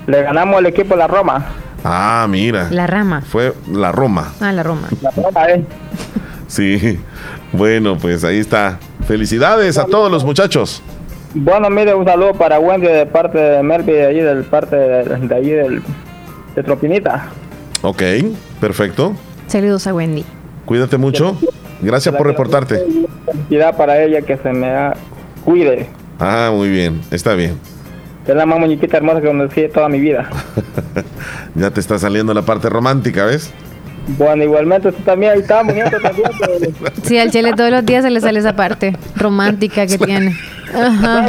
Le ganamos al equipo La Roma. Ah, mira. La rama. Fue la Roma. Ah, la Roma. La Roma, eh. Sí. (laughs) Bueno, pues ahí está. Felicidades a todos los muchachos. Bueno, mire, un saludo para Wendy de parte de Melby, de allí, del parte de, de allí del, de Tropinita. Ok, perfecto. Saludos a Wendy. Cuídate mucho. Gracias por reportarte. Felicidad para ella que se me da- cuide. Ah, muy bien. Está bien. Es la más muñequita hermosa que conocí toda mi vida. (laughs) Ya te está saliendo la parte romántica, ¿ves? Bueno, igualmente tú también, ahí estamos, nieto también. pero- Sí, al Chele todos los días se le sale esa parte romántica que (laughs) tiene. Ajá.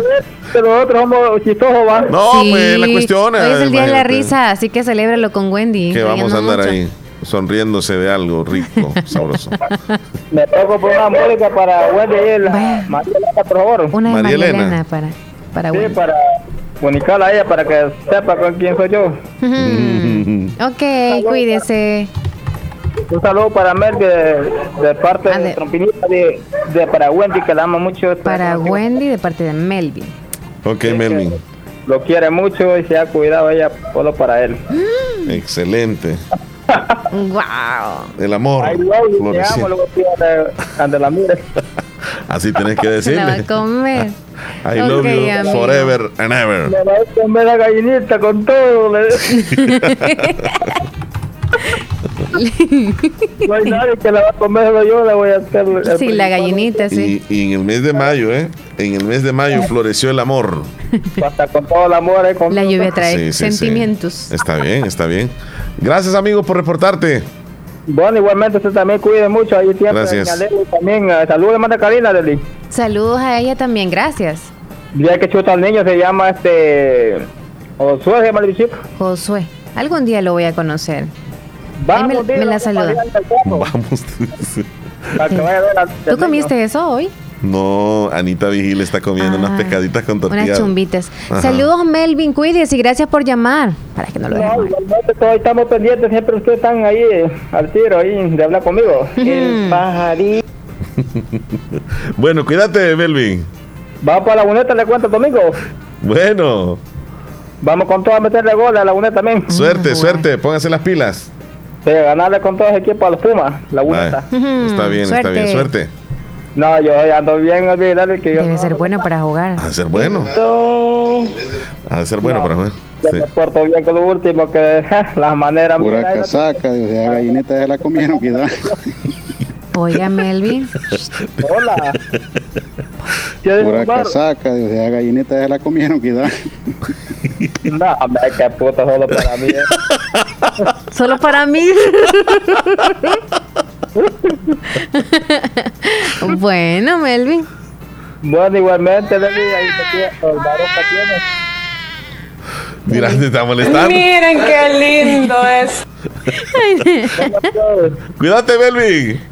Pero nosotros somos chistosos, ¿va? No, pues la cuestión Hoy es el día de la risa, así que celébralo con Wendy. Que vamos a andar mucho. ahí sonriéndose de algo rico, (laughs) sabroso. Me toco por una música para Wendy ahí, la María Elena, por favor. Una de María María Elena. Elena para, para Sí, Wendy. para comunicarla a ella para que sepa con quién soy yo. (laughs) Ok, cuídese. Un saludo para Mel de, de parte de Trompinita de, de para Wendy, que la ama mucho. Para Wendy de parte de Melvin. Ok, Melvin. Lo quiere mucho y se ha cuidado ella solo para él. Excelente. Wow. El amor. I love you, te amo, luego sí, ande- la mire. (laughs) Así tenés que Se (laughs) la va a decirle. comer. I love Ok, you amigo. forever and ever. Me va a comer la gallinita con todo. (laughs) (laughs) no hay nadie que la va a comer, yo la voy a hacer. Sí, la gallinita, sí. Y, y en el mes de mayo, ¿eh? En el mes de mayo floreció el amor. (laughs) Hasta con todo el amor. eh, con La lluvia trae Sí, sí, sí. sentimientos. Está bien, está bien. Gracias, amigo, por reportarte. Bueno, igualmente usted también cuide mucho. Ahí siempre. Gracias. también. eh, Saludos, manda Karina, Leli. Saludos a ella también, gracias. Ya que chuta al niño se llama este. Josué, se llama el bichito. Josué. Algún día lo voy a conocer. Ahí me, Vamos, me dile, la saluda. Vamos. ¿Tú comiste eso hoy? No, Anita Vigil está comiendo unas pescaditas con tortillas. Unas chumbitas. Ajá. Saludos, Melvin, cuídese y gracias por llamar. Para que no lo No, estamos pendientes, siempre ustedes están ahí eh, al tiro ahí de hablar conmigo. El pajarito. (laughs) Bueno, cuídate, Melvin. Vamos para la luneta, le cuento domingo. Bueno, Vamos con todo a meterle gol a la luneta también. suerte, suerte. Pónganse las pilas. Sí, ganarle con todo ese equipo a los Pumas, la luneta. Está bien, está bien. Suerte. No, yo ando bien, olvídate que yo. Debe ser bueno para jugar. Ha de ser bueno. No, Ha de ser bueno para jugar. yo Sí. me porto bien con lo último, que (laughs) las maneras. Pura mira, casaca, desde la gallineta ya la comieron, cuidado. (laughs) Oiga, Melvin. Hola. ¿Quieres Pura casaca, desde la gallineta ya la comieron, cuidado. No, hombre, qué puta, solo para mí. eh. (laughs) Solo para mí. bueno, Melvin. Bueno, igualmente, David, ahí te tiene, el varón que tienes. Mira, te está molestando. Miren qué lindo es. (laughs) Cuídate, Melvin.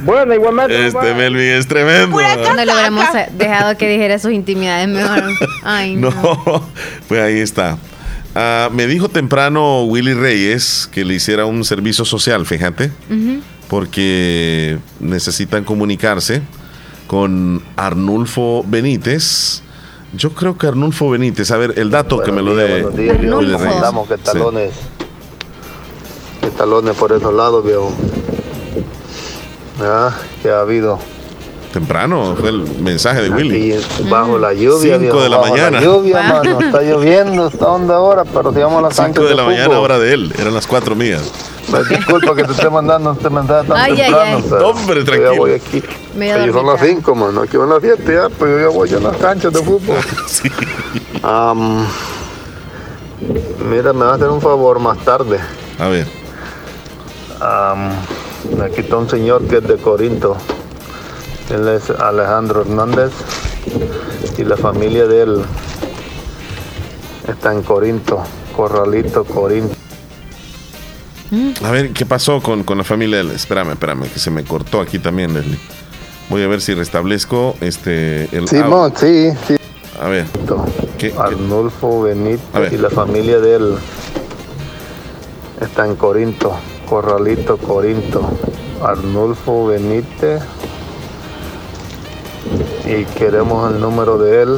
Bueno, igualmente. Este Melvin es tremendo. No le hubiéramos dejado que dijera sus intimidades mejor. (laughs) Ay, no. No, pues ahí está. Ah, me dijo temprano Willy Reyes que le hiciera un servicio social, fíjate, Ujú. porque necesitan comunicarse con Arnulfo Benítez. Yo creo que Arnulfo Benítez, a ver, el dato que me lo dé Buenos días, viejo. Willy Reyes. Andamos que Sí. talones. Que talones por esos lados, viejo. Ah, que ha habido. Temprano fue el mensaje de Willy. Aquí bajo la lluvia, Cinco viejo, de la bajo mañana. lluvia, mano. Está lloviendo, está onda ahora, pero si vamos a las 5 de la mañana, hora de él. Eran las 4 mías. Pues disculpa que te esté mandando este mensaje tan Ay, ay, temprano. ay. pero Hombre, yo tranquilo. Ya voy aquí. Ellos son las dormitado. 5, mano. Aquí van las 7 ya, pero yo ya voy a las canchas de fútbol. (laughs) Sí. Am, mira, me vas a hacer un favor más tarde. A ver. Am, aquí está un señor que es de Corinto. Él es Alejandro Hernández y la familia de él está en Corinto, Corralito, Corinto. A ver, ¿qué pasó con, con la familia? de él? Espérame, espérame, que se me cortó aquí también, Leslie. Voy a ver si restablezco este el Simón, sí, sí. A ver. ¿qué- Arnulfo ver. Benítez y la familia de él está en Corinto, Corralito, Corinto. Arnulfo Benítez y queremos el número de él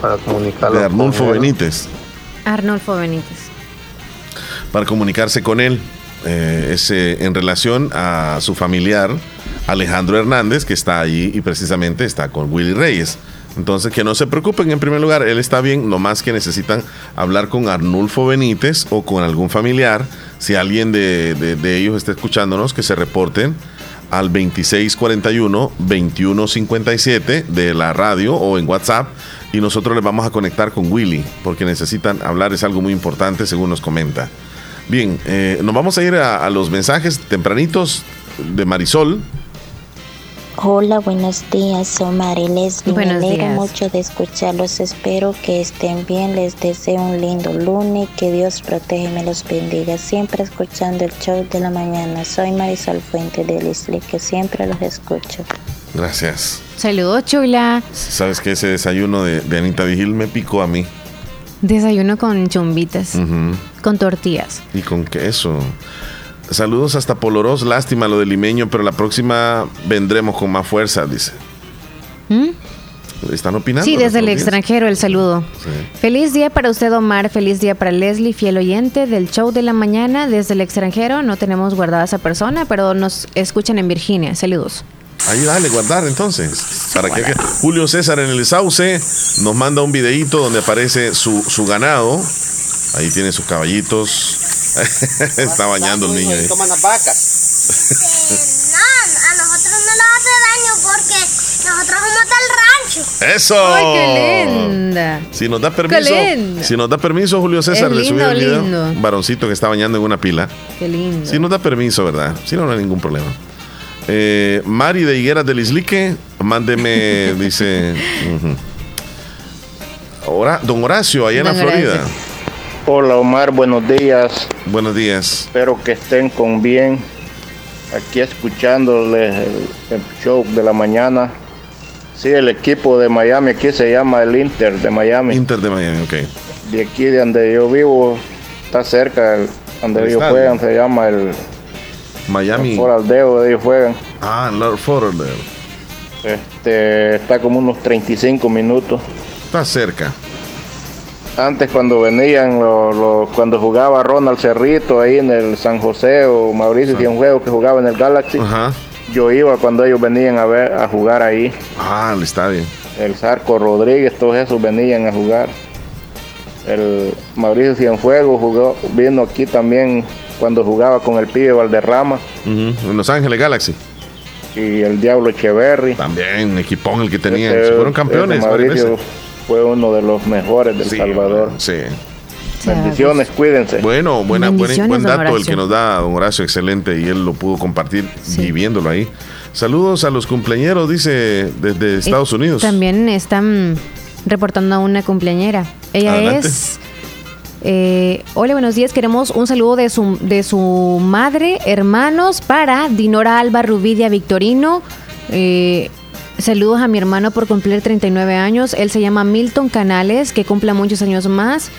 para comunicarlo de Arnulfo con él. Benítez. Arnulfo Benítez. para comunicarse con él. Eh, es eh, en relación a su familiar Alejandro Hernández, que está allí y precisamente está con Willy Reyes. Entonces, que no se preocupen, en primer lugar, él está bien, nomás que necesitan hablar con Arnulfo Benítez o con algún familiar. Si alguien de, de- de ellos está escuchándonos, que se reporten al 2641-2157 de la radio o en WhatsApp y nosotros les vamos a conectar con Willy porque necesitan hablar, es algo muy importante según nos comenta. Bien, eh, nos vamos a ir a, a los mensajes tempranitos de Marisol. Hola, buenos días, soy Mari Leslie. Buenos Me alegro días. mucho de escucharlos. Espero que estén bien. Les deseo un lindo lunes. Que Dios protege y me los bendiga. Siempre escuchando el show de la mañana. Soy Marisol Fuente de Leslie, que siempre los escucho. Gracias. Saludos, chula. Sabes que ese desayuno de, de Anita Vigil me picó a mí. Desayuno con chumbitas, con tortillas. Y con queso. Saludos hasta Poloros. Lástima lo del limeño, pero la próxima vendremos con más fuerza, dice. ¿Mm? ¿Están opinando? Sí, desde el extranjero el saludo. Sí. Feliz día para usted, Omar. Feliz día para Leslie, fiel oyente del show de la mañana desde el extranjero. No tenemos guardada esa persona, pero nos escuchan en Virginia. Saludos. Ahí dale, guardar entonces. Para que Julio César en el Sauce nos manda un videíto donde aparece su, su ganado. Ahí tiene sus caballitos. (laughs) Está bañando el niño ahí. Toman las vacas. No, a nosotros no nos hace daño porque nosotros somos del rancho. ¡Eso! ¡Ay, qué linda! Si nos da permiso, Qué linda. si nos da permiso, Julio César, le subí el video. lindo. Varoncito que está bañando en una pila. Qué lindo. Si nos da permiso, ¿verdad? Si no, no hay ningún problema. Eh, Mari de Higueras del Islique, mándeme, (laughs) dice. ujú. Hora- don Horacio, allá en la Don Florida. Horacio. Hola Omar, buenos días. Buenos días. Espero que estén con bien. Aquí escuchándoles el, el show de la mañana. Sí, el equipo de Miami aquí se llama el Inter de Miami. Inter de Miami, ok. De aquí de donde yo vivo, está cerca, el- donde El ellos estadio. juegan, se llama el Miami. Por Aldeo, ellos juegan. Ah, Lord Forderdale. Este, está como unos 35 minutos. Está cerca. Antes cuando venían, lo- lo- cuando jugaba Ronald Cerrito ahí en el San José o Mauricio Ah. Cienfuegos que jugaba en el Galaxy, yo iba cuando ellos venían a ver a jugar ahí. Ah, el estadio. El Zarco Rodríguez, todos esos venían a jugar. El Mauricio Cienfuegos jugó, vino aquí también cuando jugaba con el pibe Valderrama. En Los Ángeles Galaxy. Y el Diablo Echeverry. También, equipón el que tenían. Ese- fueron campeones. varias Mauricio. Fue uno de los mejores del Salvador. Sí. Bendiciones, cuídense. Bueno, buena, Bendiciones, buen don dato el que nos da don Horacio, excelente, y él lo pudo compartir viviéndolo ahí. Saludos a los cumpleañeros, dice, desde Estados Y Unidos. También están reportando a una cumpleañera. Ella Adelante. es. eh, hola, buenos días. Queremos un saludo de su, de su madre, hermanos, para Dinora Alba Rubidia Victorino. Eh, saludos a mi hermano por cumplir 39 años. Él se llama Milton Canales, que cumpla muchos años más.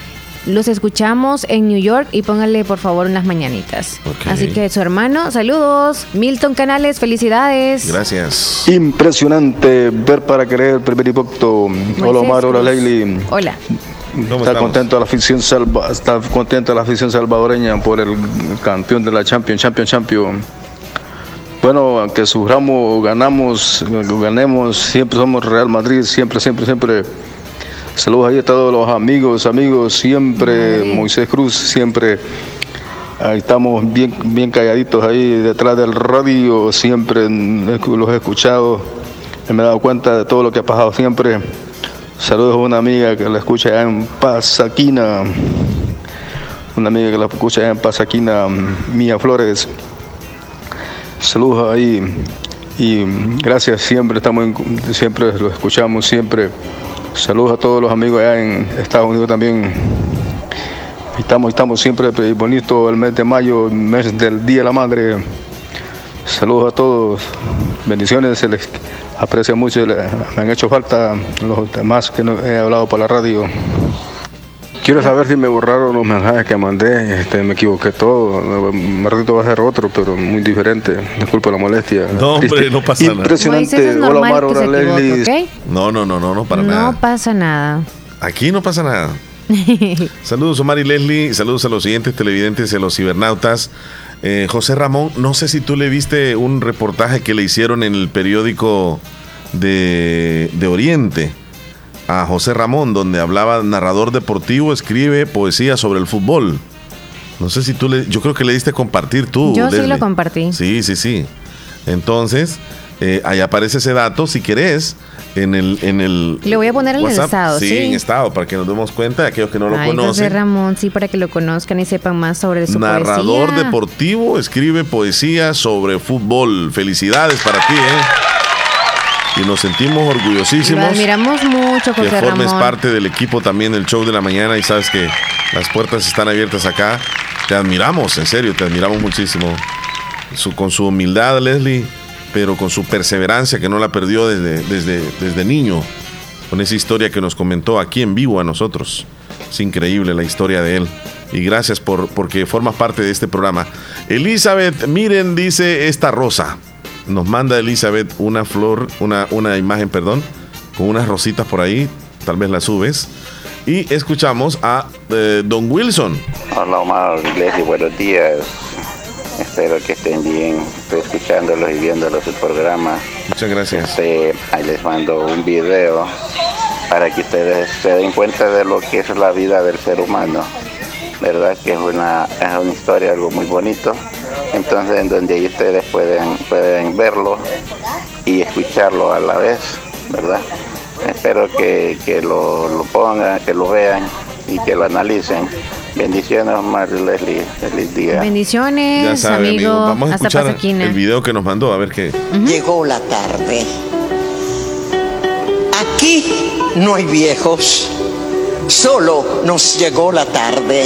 Los escuchamos en New York y póngale por favor unas mañanitas. Así que su hermano, saludos. Milton Canales, felicidades. Gracias. Impresionante ver para creer el primer impacto. Hola Omar, hola Leili. Hola. Está contento la afición salva, está contenta la afición salvadoreña por el campeón de la Champions, Champion, Champion. Bueno, aunque suframos, ganamos, ganemos, siempre somos Real Madrid, siempre, siempre, siempre. Saludos ahí a todos los amigos, amigos, siempre, Moisés Cruz, siempre. Ahí estamos bien, bien calladitos ahí detrás del radio, siempre los he escuchado, me he dado cuenta de todo lo que ha pasado siempre. Saludos a una amiga que la escucha allá en Pasaquina, una amiga que la escucha allá en Pasaquina, Mía Flores. Saludos ahí y gracias, siempre estamos siempre lo escuchamos, siempre. Saludos a todos los amigos allá en Estados Unidos también. Estamos, estamos siempre bonito el mes de mayo, mes del Día de la Madre. Saludos a todos, bendiciones, se les aprecia mucho, me han hecho falta los demás que no he hablado por la radio. Quiero saber si me borraron los mensajes que mandé, este, me equivoqué todo, más ratito va a ser otro, pero muy diferente, disculpa la molestia. No, hombre, Triste. no pasa nada. Moisés, Impresionante, es hola Omar, hola Leslie. ¿ok? No, no, no, no, no, para no nada. pasa nada. Aquí no pasa nada. (laughs) Saludos Omar y Leslie, saludos a los siguientes televidentes y a los cibernautas. Eh, José Ramón, no sé si tú le viste un reportaje que le hicieron en el periódico de, de Oriente a José Ramón, donde hablaba narrador deportivo, escribe poesía sobre el fútbol. No sé si tú le, yo creo que le diste compartir tú. Yo sí lo compartí. Sí, sí, sí. Entonces, eh, ahí aparece ese dato, si querés, en el... En el Le voy a poner en el estado, sí. en estado, para que nos demos cuenta, aquellos que no lo Ay, José conocen. Ramón, sí, para que lo conozcan y sepan más sobre su Narrador poesía. deportivo, escribe poesía sobre fútbol. Felicidades para ti, ¿eh? Y nos sentimos Lo orgullosísimos admiramos mucho, que José formes Ramón. parte del equipo también del show de la mañana y sabes que las puertas están abiertas acá. Te admiramos, en serio, te admiramos muchísimo. Su- con su humildad, Leslie, pero con su perseverancia que no la perdió desde, desde, desde niño, con esa historia que nos comentó aquí en vivo a nosotros. Es increíble la historia de él. Y gracias por porque formas parte de este programa. Elizabeth, miren, dice esta rosa. Nos manda Elizabeth una flor, una, una imagen, perdón, con unas rositas por ahí. Tal vez la subes. Y escuchamos a eh, Don Wilson. Hola Omar, Leslie, buenos días. Espero que estén bien. Estoy escuchándolos y viéndolos el programa. Muchas gracias. Este, ahí les mando un video para que ustedes se den cuenta de lo que es la vida del ser humano. ¿Verdad? Que es una, es una historia, algo muy bonito. Entonces, en donde ahí ustedes pueden, pueden verlo y escucharlo a la vez, ¿verdad? Espero que, que lo, lo pongan, que lo vean y que lo analicen. Bendiciones, Omar Leslie. Feliz día. Bendiciones, Ya sabe, amigo. amigo. Vamos a hasta escuchar Pasaquina. el video que nos mandó, a ver qué. Llegó la tarde. Aquí no hay viejos, solo nos llegó la tarde.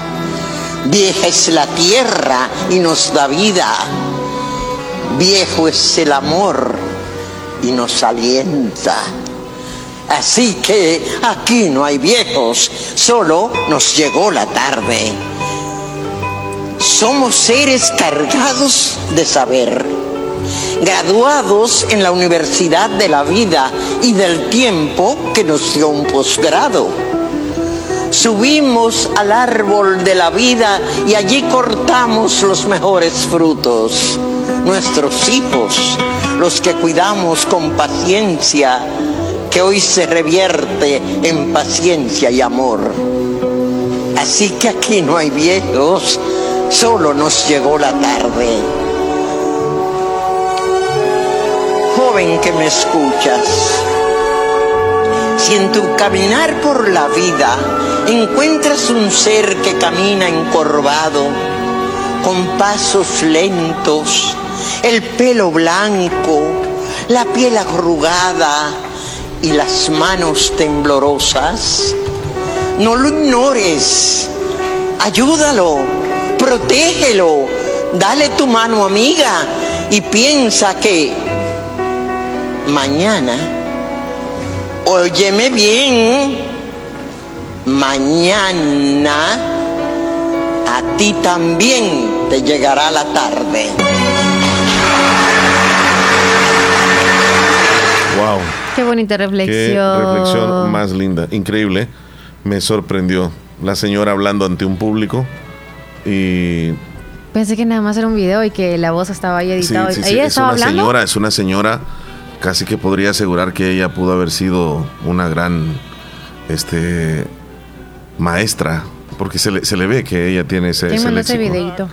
Vieja es la tierra y nos da vida. viejo es el amor y nos alienta. Así que aquí no hay viejos, solo nos llegó la tarde. Somos seres cargados de saber, graduados en la Universidad de la Vida y del Tiempo que nos dio un posgrado. Subimos al árbol de la vida y allí cortamos los mejores frutos. Nuestros hijos, los que cuidamos con paciencia, que hoy se revierte en paciencia y amor. Así que aquí no hay viejos, solo nos llegó la tarde. Joven que me escuchas, si en tu caminar por la vida encuentras un ser que camina encorvado, con pasos lentos, el pelo blanco, la piel arrugada y las manos temblorosas, no lo ignores, ayúdalo, protégelo, dale tu mano amiga y piensa que mañana, óyeme bien, mañana a ti también te llegará la tarde. Wow. Qué bonita reflexión. Qué reflexión más linda, increíble. Me sorprendió la señora hablando ante un público y Pensé que nada más era un video y que la voz estaba ahí sí, editada. sí, sí, ¿Ella es estaba una hablando? señora, es una señora casi que podría asegurar que ella pudo haber sido una gran este maestra porque se le, se le ve que ella tiene ese, ¿Quién ese ese videito?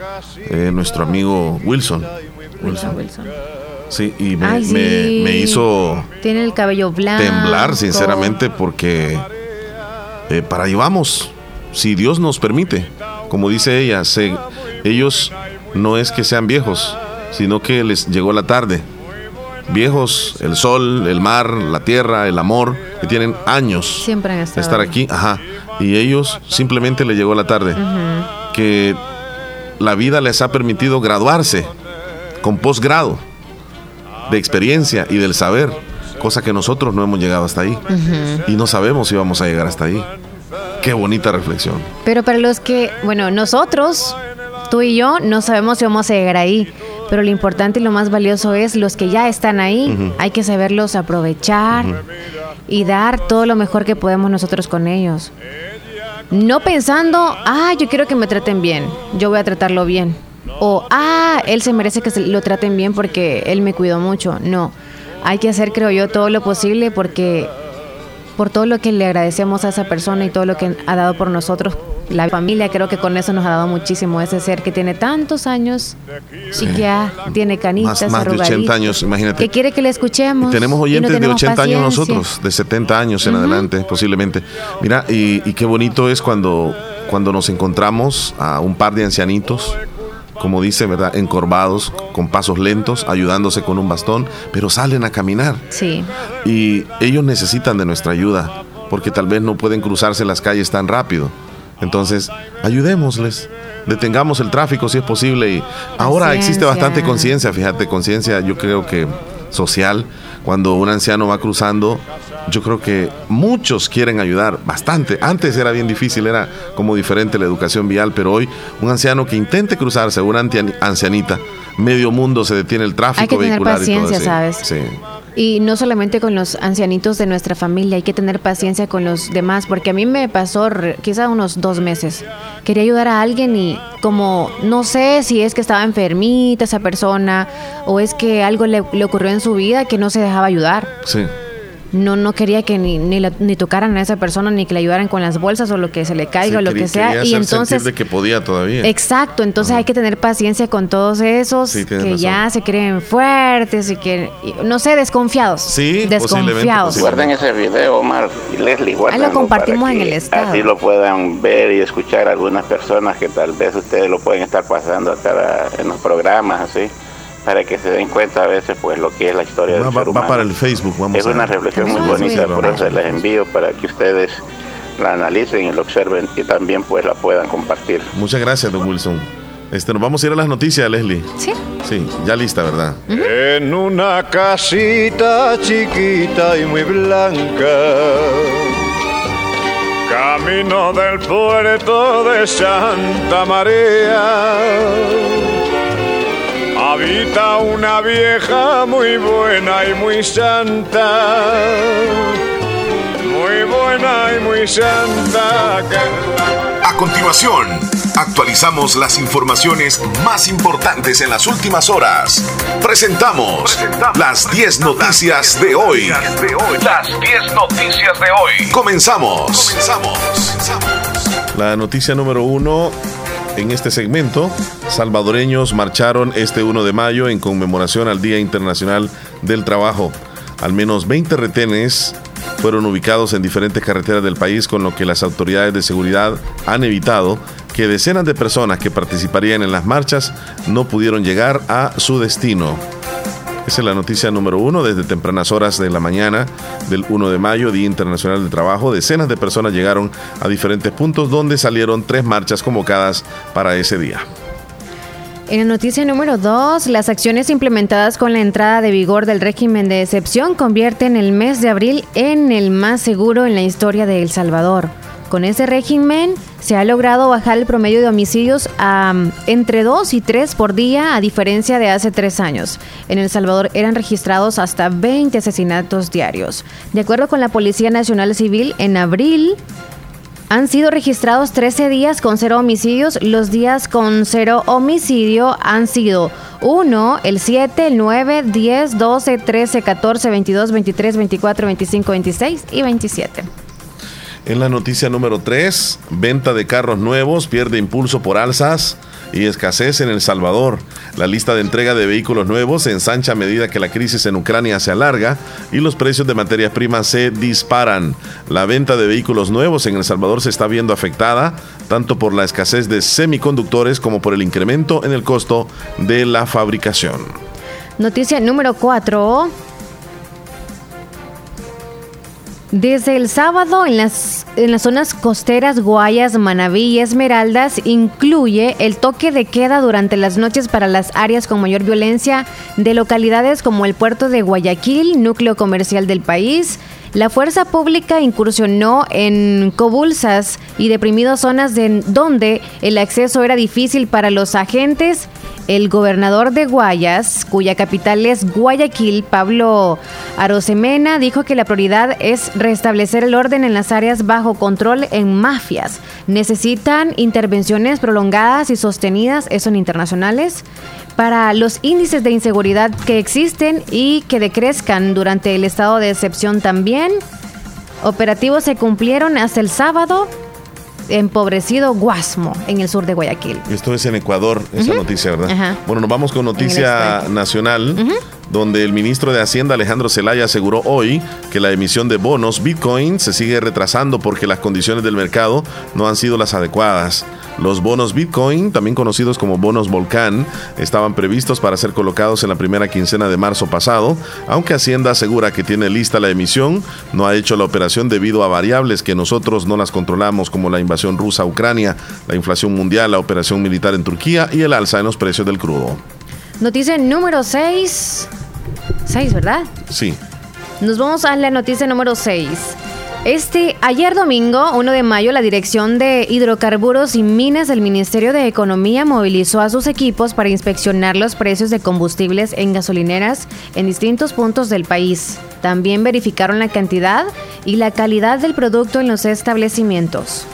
Eh, nuestro amigo Wilson. Wilson, Wilson. Sí, y me, Ay, me- sí. me hizo Tiene el cabello blanco. temblar, sinceramente, porque eh, para ahí vamos, si Dios nos permite. Como dice ella, se- ellos no es que sean viejos, sino que les llegó la tarde. Viejos, el sol, el mar, la tierra, el amor, que tienen años Siempre han de estar aquí, ajá. Y ellos simplemente les llegó la tarde. Que la vida les ha permitido graduarse con posgrado de experiencia y del saber, cosa que nosotros no hemos llegado hasta ahí. Y no sabemos si vamos a llegar hasta ahí. Qué bonita reflexión. Pero para los que, bueno, nosotros, tú y yo, no sabemos si vamos a llegar ahí. Pero lo importante y lo más valioso es los que ya están ahí. Hay que saberlos aprovechar y dar todo lo mejor que podemos nosotros con ellos. No pensando, ah, yo quiero que me traten bien, yo voy a tratarlo bien. O, ah, él se merece que se lo traten bien porque él me cuidó mucho. No, hay que hacer, creo yo, todo lo posible porque por todo lo que le agradecemos a esa persona y todo lo que ha dado por nosotros. La familia creo que con eso nos ha dado muchísimo. Ese ser que tiene tantos años y que ya tiene canitas, Más, más de 80 arrugaditas, años, imagínate. Que quiere que le escuchemos. Y tenemos y no oyentes de tenemos 80 años nosotros, de 70 años en adelante, posiblemente. Mira, y, y qué bonito es cuando, cuando nos encontramos a un par de ancianitos, como dice, ¿verdad? Encorvados, con pasos lentos, ayudándose con un bastón, pero salen a caminar. Sí. Y ellos necesitan de nuestra ayuda, porque tal vez no pueden cruzarse las calles tan rápido. Entonces, ayudémosles, detengamos el tráfico si es posible. Y ahora existe bastante conciencia, fíjate, conciencia, yo creo que social, cuando un anciano va cruzando, yo creo que muchos quieren ayudar, bastante. Antes era bien difícil, era como diferente la educación vial, pero hoy un anciano que intente cruzarse, una ancianita, medio mundo se detiene el tráfico Hay que tener vehicular y todo paciencia. ¿sabes? Sí. Y no solamente con los ancianitos de nuestra familia, hay que tener paciencia con los demás, porque a mí me pasó quizá unos dos meses. Quería ayudar a alguien y como no sé si es que estaba enfermita esa persona o es que algo le, le ocurrió en su vida que no se dejaba ayudar. Sí. No, no quería que ni, ni, la- ni tocaran a esa persona, ni que le ayudaran con las bolsas o lo que se le caiga o lo que sea. Y entonces de que podía todavía. Exacto, entonces hay que tener paciencia con todos esos Sí, que razón. ya se creen fuertes y que, y- no sé, desconfiados. Sí, desconfiados. Guarden ese video, Omar y Leslie. guárdenlo compartimos para en el estado. Así lo puedan ver y escuchar algunas personas que tal vez ustedes lo pueden estar pasando acá en los programas, así, para que se den cuenta a veces, pues, lo que es la historia Va, del va- ser va para el Facebook, vamos es a una reflexión muy bonita, por eso se las envío para que ustedes la analicen y lo observen y también, pues, la puedan compartir. Muchas gracias, don Wilson. Este, nos vamos a ir a las noticias, Leslie. Sí. Sí, ya lista, ¿verdad? En una casita chiquita y muy blanca, camino del puerto de Santa María, habita una vieja muy buena y muy santa, muy buena y muy santa. A continuación, actualizamos las informaciones más importantes en las últimas horas. Presentamos las 10 noticias de hoy. Las 10 noticias de hoy. Comenzamos. La noticia número uno en este segmento, salvadoreños marcharon este 1 de mayo en conmemoración al Día Internacional del Trabajo. Al menos 20 retenes fueron ubicados en diferentes carreteras del país, con lo que las autoridades de seguridad han evitado que decenas de personas que participarían en las marchas no pudieron llegar a su destino. Esa es la noticia número uno. Desde tempranas horas de la mañana del 1 de mayo, Día Internacional del Trabajo, decenas de personas llegaron a diferentes puntos donde salieron tres marchas convocadas para ese día. En la noticia número 2, las acciones implementadas con la entrada de vigor del régimen de excepción convierten el mes de abril en el más seguro en la historia de El Salvador. Con ese régimen se ha logrado bajar el promedio de homicidios a mm, entre 2 y 3 por día, a diferencia de hace 3 años. En El Salvador eran registrados hasta 20 asesinatos diarios. De acuerdo con la Policía Nacional Civil, en abril han sido registrados 13 días con cero homicidios. Los días con cero homicidio han sido 1, el 7, el 9, 10, 12, 13, 14, 22, 23, 24, 25, 26 y 27. En la noticia número 3, venta de carros nuevos pierde impulso por alzas y escasez en El Salvador. La lista de entrega de vehículos nuevos se ensancha a medida que la crisis en Ucrania se alarga y los precios de materias primas se disparan. La venta de vehículos nuevos en El Salvador se está viendo afectada tanto por la escasez de semiconductores como por el incremento en el costo de la fabricación. Noticia número 4. Desde el sábado en las, en las zonas costeras Guayas, Manabí y Esmeraldas incluye el toque de queda durante las noches para las áreas con mayor violencia de localidades como el puerto de Guayaquil, núcleo comercial del país. La fuerza pública incursionó en Cobulsas y deprimido zonas de, donde el acceso era difícil para los agentes el gobernador de Guayas, cuya capital es Guayaquil, Pablo Arosemena, dijo que la prioridad es restablecer el orden en las áreas bajo control en mafias. Necesitan intervenciones prolongadas y sostenidas, eso son internacionales, para los índices de inseguridad que existen y que decrezcan durante el estado de excepción también. Operativos se cumplieron hasta el sábado empobrecido Guasmo, en el sur de Guayaquil. Esto es en Ecuador, esa noticia, ¿verdad? Ajá. Bueno, nos vamos con noticia el nacional, donde el ministro de Hacienda, Alejandro Zelaya, aseguró hoy que la emisión de bonos Bitcoin se sigue retrasando porque las condiciones del mercado no han sido las adecuadas. Los bonos Bitcoin, también conocidos como bonos Volcán, estaban previstos para ser colocados en la primera quincena de marzo pasado, aunque Hacienda asegura que tiene lista la emisión, no ha hecho la operación debido a variables que nosotros no las controlamos como la invasión rusa a Ucrania, la inflación mundial, la operación militar en Turquía y el alza en los precios del crudo. Noticia número 6. 6, ¿verdad? Sí. Nos vamos a la noticia número 6. Este, ayer domingo, 1 de mayo, la Dirección de Hidrocarburos y Minas del Ministerio de Economía movilizó a sus equipos para inspeccionar los precios de combustibles en gasolineras en distintos puntos del país. También verificaron la cantidad y la calidad del producto en los establecimientos.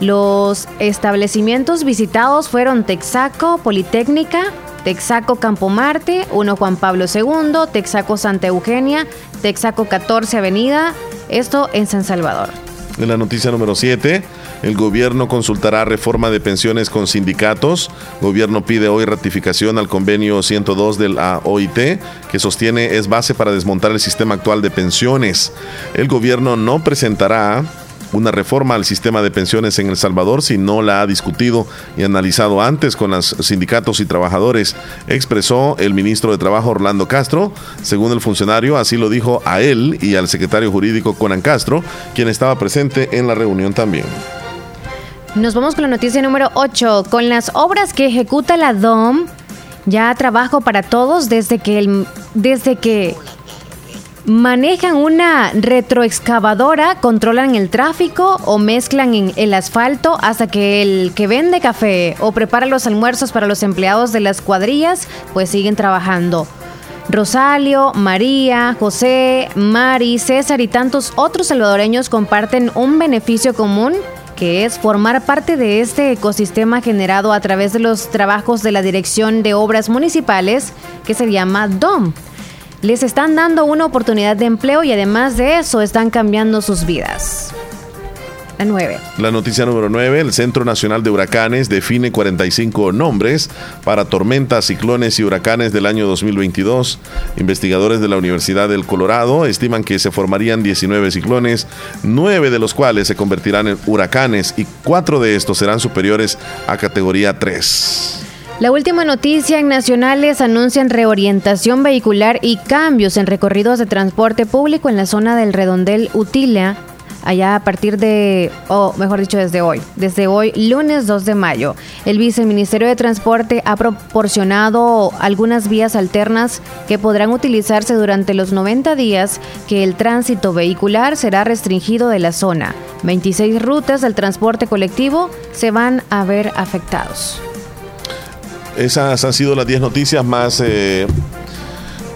Los establecimientos visitados fueron Texaco, Politécnica, Texaco Campo Marte, 1 Juan Pablo II, Texaco Santa Eugenia, Texaco 14 Avenida, esto en San Salvador. En la noticia número 7, el gobierno consultará reforma de pensiones con sindicatos. Gobierno pide hoy ratificación al convenio 102 del OIT, que sostiene es base para desmontar el sistema actual de pensiones. El gobierno no presentará una reforma al sistema de pensiones en El Salvador si no la ha discutido y analizado antes con los sindicatos y trabajadores, expresó el ministro de Trabajo Orlando Castro. Según el funcionario, así lo dijo a él y al secretario jurídico Conan Castro, quien estaba presente en la reunión también. Nos vamos con la noticia número 8. Con las obras que ejecuta la DOM Ya trabajo para todos desde que, el, desde que manejan una retroexcavadora, controlan el tráfico o mezclan en el asfalto hasta que el que vende café o prepara los almuerzos para los empleados de las cuadrillas, pues siguen trabajando. Rosalio, María, José, Mari, César y tantos otros salvadoreños comparten un beneficio común que es formar parte de este ecosistema generado a través de los trabajos de la Dirección de Obras Municipales que se llama DOM. Les están dando una oportunidad de empleo y además de eso están cambiando sus vidas. La 9. La noticia número 9, el Centro Nacional de Huracanes define 45 nombres para tormentas, ciclones y huracanes del año 2022. Investigadores de la Universidad del Colorado estiman que se formarían 19 ciclones, 9 de los cuales se convertirán en huracanes y 4 de estos serán superiores a categoría 3. La última noticia en nacionales anuncian reorientación vehicular y cambios en recorridos de transporte público en la zona del redondel Utila allá a partir de, o mejor dicho, desde hoy, desde hoy, lunes 2 de mayo. El Viceministerio de Transporte ha proporcionado algunas vías alternas que podrán utilizarse durante los 90 días que el tránsito vehicular será restringido de la zona. 26 rutas del transporte colectivo se van a ver afectados. Esas han sido las 10 noticias más eh,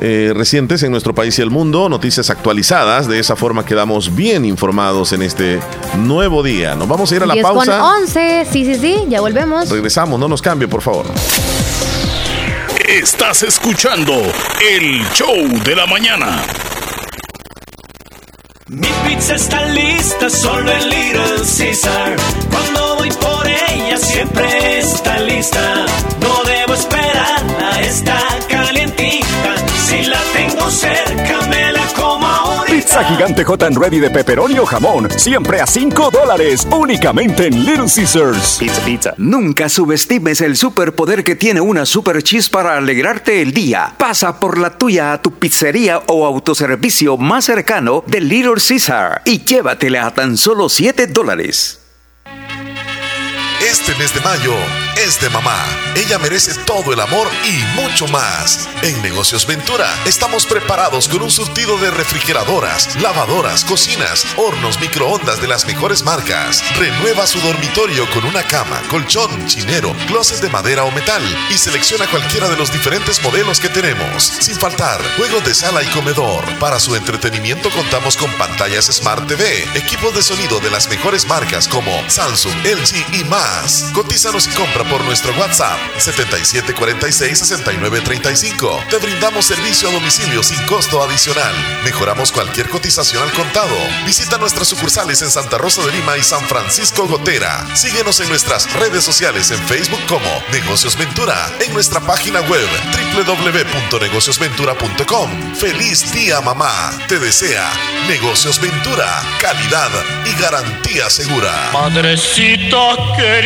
eh, recientes en nuestro país y el mundo, noticias actualizadas. De esa forma quedamos bien informados en este nuevo día. Nos vamos a ir a la 10 pausa. Con 11, sí, sí, sí, ya volvemos. Regresamos, no nos cambie, por favor. Estás escuchando el show de la mañana. Mi pizza está lista, solo en Little Caesar. Cuando voy por ella, siempre está lista. No debo esperarla, está calientita. Si la tengo cerca, me la como ahorita. Pizza gigante hot and ready de pepperoni o jamón, siempre a 5 dólares, únicamente en Little Caesars. Pizza, pizza. Nunca subestimes el superpoder que tiene una super cheese para alegrarte el día. Pasa por la tuya a tu pizzería o autoservicio más cercano de Little Caesar y llévatela a tan solo 7 dólares. Este mes de mayo es de mamá. Ella merece todo el amor y mucho más. En Negocios Ventura estamos preparados con un surtido de refrigeradoras, lavadoras, cocinas, hornos, microondas de las mejores marcas. Renueva su dormitorio con una cama, colchón, chinero, closet de madera o metal y selecciona cualquiera de los diferentes modelos que tenemos. Sin faltar, juegos de sala y comedor. Para su entretenimiento contamos con pantallas Smart TV, equipos de sonido de las mejores marcas como Samsung, LG y más. Cotízanos y compra por nuestro WhatsApp 7746-6935. Te brindamos servicio a domicilio sin costo adicional. Mejoramos cualquier cotización al contado. Visita nuestras sucursales en Santa Rosa de Lima y San Francisco Gotera. Síguenos en nuestras redes sociales en Facebook como Negocios Ventura, en nuestra página web www.negociosventura.com. Feliz día mamá. Te desea Negocios Ventura, calidad y garantía segura. Madrecita querida.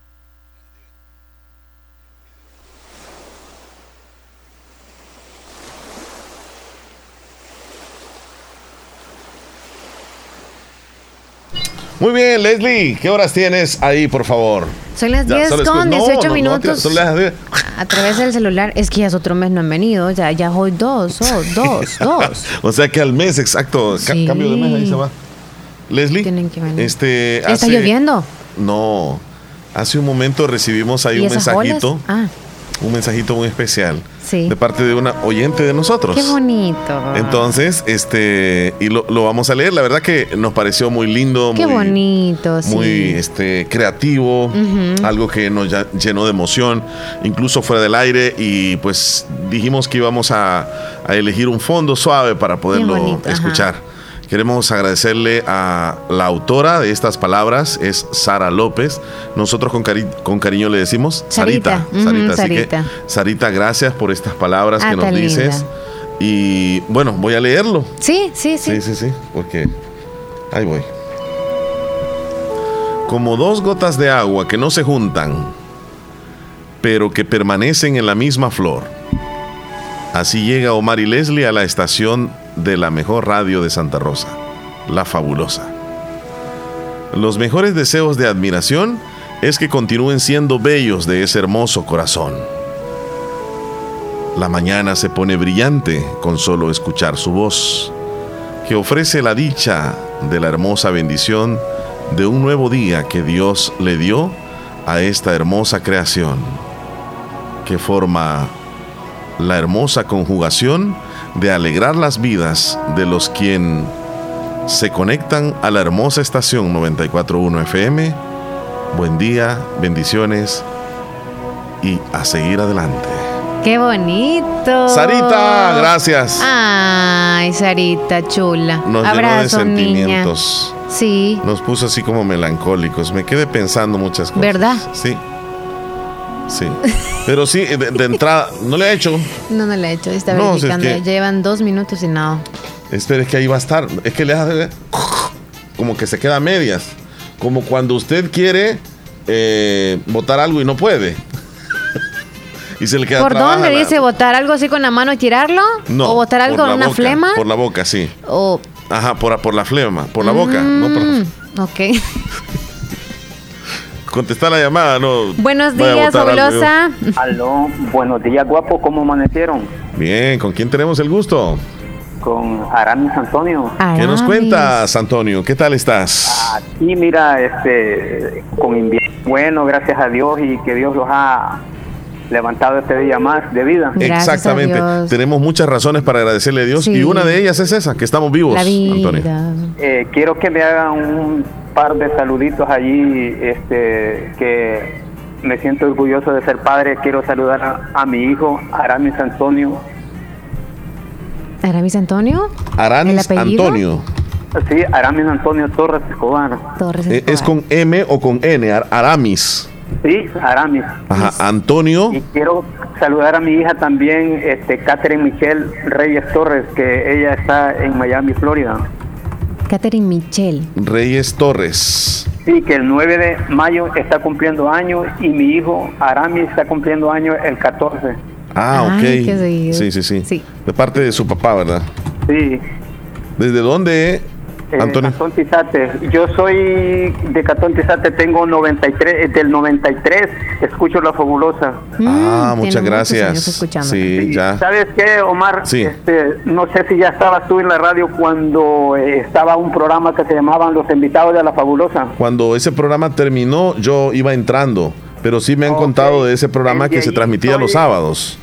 Muy bien, Leslie, ¿qué horas tienes ahí, por favor? Son las Ya, 10 solo con escu- no, 18 no, no, minutos. son las 10. a través del celular. Es que ya es otro mes no han venido. Ya, ya hoy dos, oh, dos, (laughs) dos. O sea que al mes, exacto. Sí. cambio de mes, ahí se va. Leslie, este. ¿Está hace- lloviendo? No. Hace un momento recibimos ahí ¿Y un mensajito. Ah, Un mensajito muy especial. Sí. De parte de una oyente de nosotros. qué bonito. Entonces, este, y lo, lo vamos a leer. La verdad que nos pareció muy lindo, qué muy, bonito, sí. muy este, creativo, algo que nos llenó de emoción, incluso fuera del aire. Y pues dijimos que íbamos a, a elegir un fondo suave para poderlo bonito, ajá. Queremos agradecerle a la autora de estas palabras, es Sara López. Nosotros con, cari- con cariño le decimos Sarita. Sarita. Ujú, Sarita. Así que, Sarita. Gracias por estas palabras Ah, que nos dices. linda. Y bueno, voy a leerlo. Sí, sí, sí. Sí, sí, sí, porque ahí voy. Como dos gotas de agua que no se juntan, pero que permanecen en la misma flor. Así llega Omar y Leslie a la estación de la mejor radio de Santa Rosa, La Fabulosa. Los mejores deseos de admiración es que continúen siendo bellos de ese hermoso corazón. La mañana se pone brillante con solo escuchar su voz. que ofrece la dicha de la hermosa bendición de un nuevo día que Dios le dio a esta hermosa creación, que forma la hermosa conjugación de alegrar las vidas de los quien se conectan a la hermosa estación 941 FM. Buen día, bendiciones y a seguir adelante. ¡Qué bonito! Sarita, gracias. Ay, Sarita, chula. Nos Abrazo, llenó de niña. sentimientos. Sí, Nos puso así como melancólicos. Me quedé pensando muchas cosas. ¿Verdad? Sí. Sí. Pero sí, de, de entrada, no le he hecho. no, no le he hecho. Está No, es verificando. que- Llevan dos minutos y nada. Espera, es que ahí va a estar. Es que le hace como que se queda a medias. Como cuando usted quiere eh, botar algo y no puede. (laughs) y se le queda ¿Por dónde la- dice botar algo así con la mano y tirarlo? No, ¿O botar algo con una boca, flema? Por la boca, sí. O. Ajá, por, por la flema, por la boca. No por- Mm, ok. (laughs) contestar la llamada, no. Buenos días, fabulosa. Aló, buenos días, guapo. ¿Cómo amanecieron? Bien, ¿con quién tenemos el gusto? Con Aramis Antonio. ¿Qué nos cuentas, Antonio? ¿Qué tal estás? Aquí, mira, este, con invierno bueno, gracias a Dios y que Dios los ha levantado este día más de vida. Exactamente. Tenemos muchas razones para agradecerle a Dios y una de ellas es esa, que estamos vivos, Antonio. Eh, quiero que me hagan un par de saluditos allí, este, que me siento orgulloso de ser padre. Quiero saludar a, a mi hijo, Aramis Antonio. ¿Aramis Antonio? Aramis ¿El apellido? Antonio. Sí, Aramis Antonio Torres Escobar. Torres Eh, ¿Es con M o con N? Ar- Aramis. Sí, Aramis. Ajá, Antonio. Y quiero saludar a mi hija también, este, Catherine Michelle Reyes Torres, que ella está en Miami, Florida. Catherine Michel. Reyes Torres. Sí, que el 9 de mayo está cumpliendo años y mi hijo Aramis está cumpliendo años el 14. Ah, ok. Ay, qué seguido. Sí, sí, sí, Sí. De parte de su papá, ¿verdad? Sí. ¿Desde dónde, Eh, Antonio? Catón Tizate. Yo soy de Catón Tizate, tengo 93, eh, del 93, escucho La Fabulosa. ah, muchas gracias. Sí, ya. ¿Sabes qué, Omar? Sí. Este, no sé si ya estabas tú en la radio cuando eh, estaba un programa que se llamaban Los Invitados de La Fabulosa. Cuando ese programa terminó, yo iba entrando, pero sí me han contado de ese programa que se transmitía los sábados.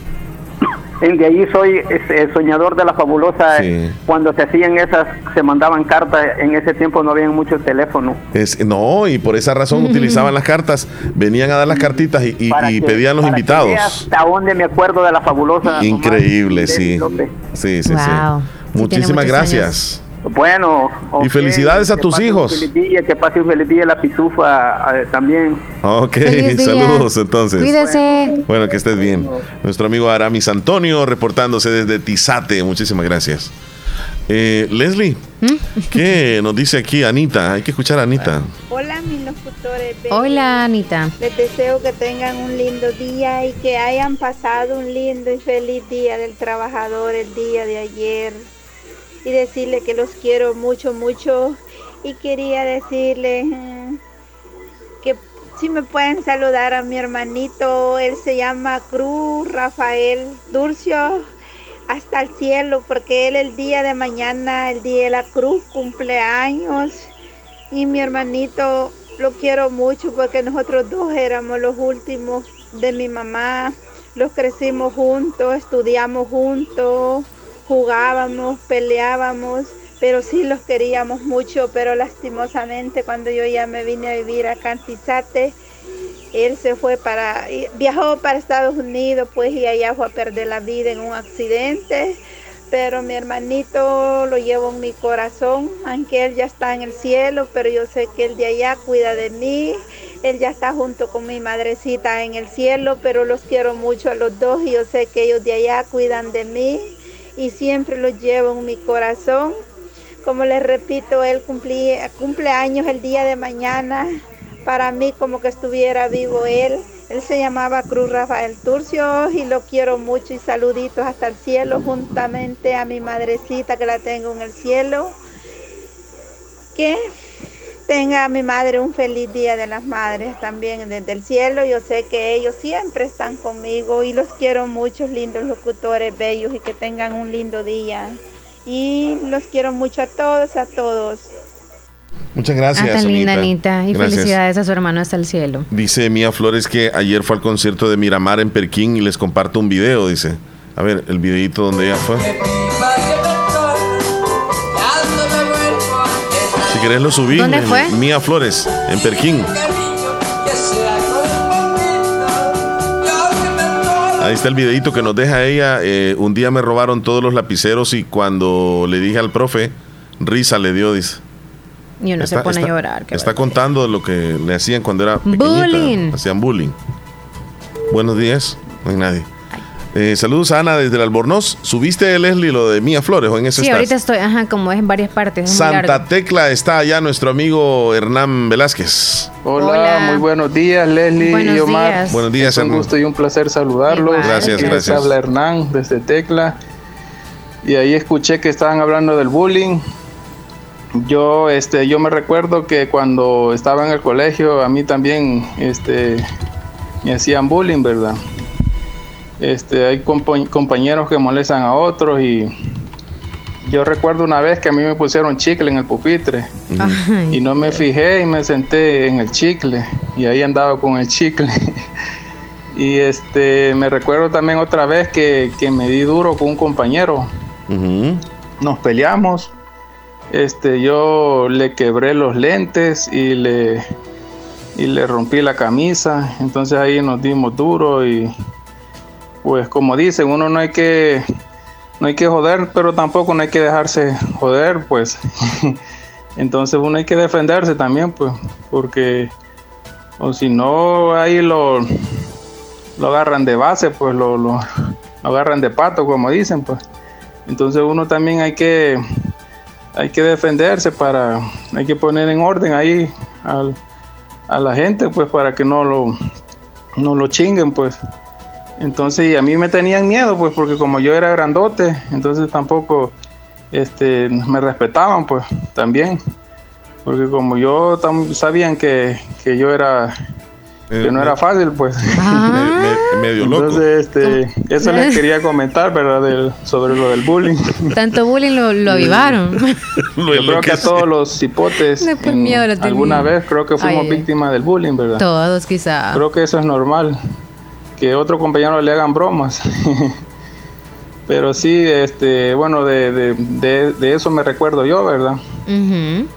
De ahí soy el soñador de La Fabulosa. Sí. Cuando se hacían esas, se mandaban cartas. En ese tiempo no había mucho teléfono. Es, no, y por esa razón utilizaban las cartas, venían a dar las cartitas y, y- y que- pedían los para que invitados. veas Hasta dónde me acuerdo de La Fabulosa. Increíble, sí. López. Sí, sí, Wow. sí. Sí, Muchísimas gracias. Bueno. Y felicidades a que tus hijos. día, que pase un feliz día la pitufa eh, también. Ok, saludos entonces. Cuídese. Bueno, que estés bien. Nuestro amigo Aramis Antonio reportándose desde Tizate. Muchísimas gracias. Eh, Leslie, ¿Mm? ¿qué nos dice aquí Anita? Hay que escuchar a Anita. Hola mis locutores. Hola, Anita. Les deseo que tengan un lindo día y que hayan pasado un lindo y feliz día del trabajador el día de ayer. Y decirle que los quiero mucho, mucho. Y quería decirle mm, que si me pueden saludar a mi hermanito, él se llama Cruz Rafael Dulcio hasta el cielo porque él el día de mañana, el día de la cruz, cumpleaños. Y mi hermanito lo quiero mucho porque nosotros dos éramos los últimos de mi mamá. Los crecimos juntos, estudiamos juntos, jugábamos, peleábamos, pero sí los queríamos mucho. Pero lastimosamente cuando yo ya me vine a vivir acá en Tizate, él se fue para, viajó para Estados Unidos, pues, y allá fue a perder la vida en un accidente. Pero mi hermanito lo llevo en mi corazón, aunque él ya está en el cielo, pero yo sé que él de allá cuida de mí. Él ya está junto con mi madrecita en el cielo, pero los quiero mucho a los dos y yo sé que ellos de allá cuidan de mí y siempre los llevo en mi corazón. Como les repito, él cumple años el día de mañana para mí como que estuviera vivo él. Él se llamaba Cruz Rafael Turcio y lo quiero mucho y saluditos hasta el cielo juntamente a mi madrecita que la tengo en el cielo. Que tenga a mi madre un feliz día de las madres también desde el cielo. Yo sé que ellos siempre están conmigo y los quiero mucho, lindos locutores bellos y que tengan un lindo día. Y los quiero mucho a todos, a todos. Muchas gracias. Ah, tan linda, Anita. Anita. Y Gracias. felicidades a su hermano hasta el cielo. Dice Mía Flores que ayer fue al concierto de Miramar en Perquín y les comparto un video, dice. A ver, el videito donde ella fue. Querés lo subí. ¿Dónde en fue? Mía Flores, en Perquín. Ahí está el videito que nos deja ella. Eh, un día me robaron todos los lapiceros y cuando le dije al profe, risa le dio, dice. Y uno Está- se pone está- a llorar. Está contando lo que le hacían cuando era pequeñita. Bullying. Hacían bullying. Buenos días. No hay nadie. Eh, saludos a Ana desde el Albornoz. ¿Subiste, Leslie, lo de Mía Flores o en eso Sí, estás? ahorita estoy, ajá, como es en varias partes. Es muy Santa largo. Tecla está allá nuestro amigo Hernán Velázquez. Hola, Hola. muy buenos días, Leslie Buenos y Omar. días. Buenos días, Es un Hernán. gusto y un placer saludarlos. Igual. Gracias, Aquí les gracias. habla Hernán desde Tecla. Y ahí escuché que estaban hablando del bullying. Yo, este, yo me recuerdo que cuando estaba en el colegio, a mí también, este, me hacían bullying, ¿verdad? Este, hay compa- compañeros que molestan a otros y yo recuerdo una vez que a mí me pusieron chicle en el pupitre y no me fijé y me senté en el chicle y ahí andaba con el chicle. (laughs) y este, me recuerdo también otra vez que, que me di duro con un compañero. Nos peleamos. Este, yo le quebré los lentes y le y le rompí la camisa. Entonces ahí nos dimos duro y pues como dicen, uno no hay que no hay que joder, pero tampoco no hay que dejarse joder, pues. (laughs) Entonces uno hay que defenderse también, pues, porque o si no ahí lo lo agarran de base, pues lo, lo, agarran de pato, como dicen, pues. Entonces uno también hay que hay que defenderse para hay que poner en orden ahí a la gente, pues, para que no lo no lo chinguen, pues. Entonces, y a mí me tenían miedo, pues, porque como yo era grandote, entonces tampoco este, me respetaban, pues, también. Porque como yo tam- sabían que, que yo era, que no era fácil, pues. (laughs) Me- medio loco. Entonces, este, eso les quería comentar, ¿verdad? Del- sobre lo del bullying. (laughs) Tanto bullying lo, lo avivaron. (laughs) Yo creo que a todos los hipotes, en- miedo lo alguna vez creo que fuimos ay. víctimas del bullying, ¿verdad? Todos quizá. Creo que eso es normal, que otro compañero le hagan bromas. (laughs) Pero sí, este, bueno, de, de, de, de eso me recuerdo yo, ¿verdad?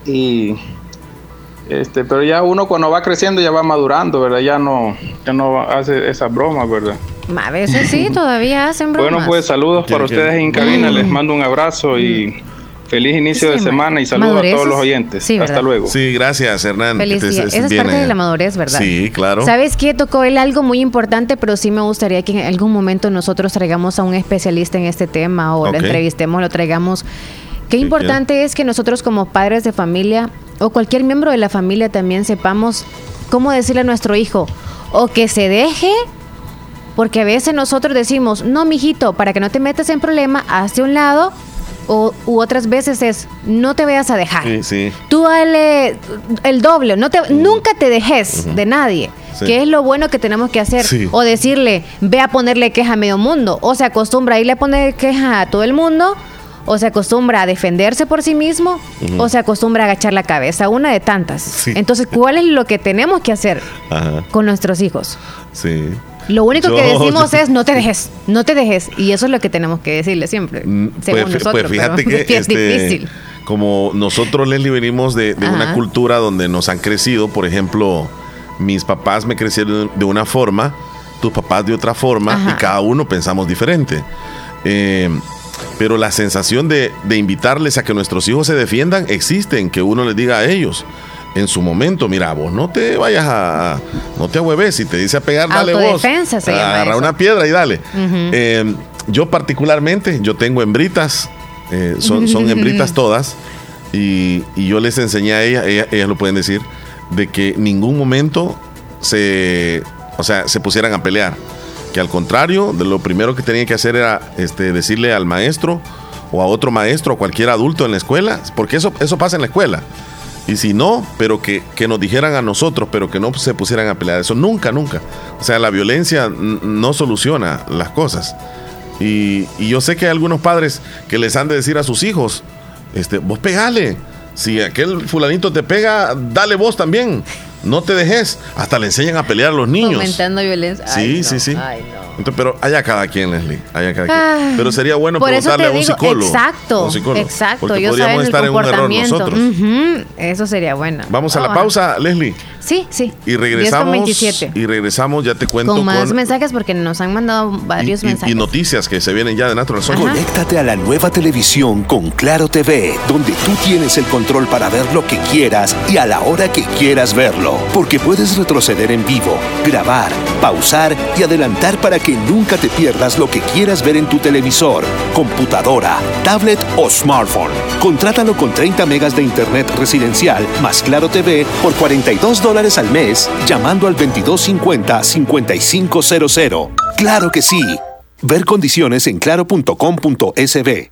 Y este, pero ya uno cuando va creciendo ya va madurando, ¿verdad? Ya no, ya no hace esas bromas, ¿verdad? A veces sí, (laughs) todavía hacen bromas. Bueno, pues saludos para ¿Qué- ustedes en cabina, les mando un abrazo y feliz inicio de semana y saludos a todos los es- oyentes. sí, Hasta luego. Sí, gracias, Hernán. que te- Felicidad. es- Esa es viene- parte de la madurez, ¿verdad? Sí, claro. ¿Sabes qué? Tocó él algo muy importante, pero sí me gustaría que en algún momento nosotros traigamos a un especialista en este tema o Ok. lo entrevistemos, lo traigamos. Qué Sí, importante es que nosotros como padres de familia o cualquier miembro de la familia también sepamos cómo decirle a nuestro hijo o que se deje, porque a veces nosotros decimos, no, mijito, para que no te metas en problema, hazte un lado, o u otras veces es, no te vayas a dejar Sí, sí. tú dale el doble, no te, nunca te dejes de nadie. Sí. Que es lo bueno que tenemos que hacer. O decirle, ve a ponerle queja a medio mundo. O se acostumbra a irle a poner queja a todo el mundo. O se acostumbra a defenderse por sí mismo. O se acostumbra a agachar la cabeza. Una de tantas. Sí. Entonces, ¿cuál es lo que tenemos que hacer Ajá, con nuestros hijos? sí. Lo único que Yo- decimos es no te (laughs) dejes, no te dejes. Y eso es lo que tenemos que decirle siempre. según Pues, fi- nosotros. pues fíjate pero (laughs) que es este, difícil. como nosotros, Leslie, venimos de, de una cultura donde nos han crecido, por ejemplo, mis papás me crecieron de una forma, tus papás de otra forma, Ajá. y cada uno pensamos diferente. Eh, pero la sensación de, de invitarles a que nuestros hijos se defiendan existen, que uno les diga a ellos. En su momento, mira, vos no te vayas a. No te ahueves. Si te dice a pegar, dale vos. Se llama Agarra eso. una piedra y dale. Eh, yo particularmente, yo tengo hembritas, eh, son, son (laughs) hembritas todas, y, y yo les enseñé a ellas, ellas, ellas lo pueden decir, de que ningún momento se, o sea, se pusieran a pelear. Que al contrario, de lo primero que tenían que hacer era este, decirle al maestro o a otro maestro o cualquier adulto en la escuela, porque eso, eso pasa en la escuela. Y si no, pero que, que nos dijeran a nosotros, pero que no se pusieran a pelear. Eso nunca, nunca. O sea, la violencia no soluciona las cosas. Y, y yo sé que hay algunos padres que les han de decir a sus hijos, este, vos pegale. Si aquel fulanito te pega, dale vos también. No te dejes. Hasta le enseñan a pelear a los niños. Fomentando violencia. Sí, Ay, no, sí, sí. Entonces, pero allá cada quien, Leslie. Allá cada Ay. quien. Pero sería bueno Por eso preguntarle te a un digo, psicólogo. exacto, un psicólogo, exacto. Porque Ellos podríamos estar en un error nosotros. Eso sería bueno. Vamos a la Ah, pausa, Leslie. Sí, sí. Y 10 con regresamos. 27. Y regresamos, ya te cuento Con más con mensajes porque nos han mandado varios y- y, mensajes. noticias que se vienen ya de Natural. Conéctate a la nueva televisión con Claro TV, donde tú tienes el control para ver lo que quieras y a la hora que quieras verlo. Porque puedes retroceder en vivo, grabar, pausar y adelantar para que nunca te pierdas lo que quieras ver en tu televisor, computadora, tablet o smartphone. Contrátalo con 30 megas de internet residencial más Claro TV por 42 dólares al mes, llamando al 2250-5500. ¡Claro que sí! Ver condiciones en claro.com.sb.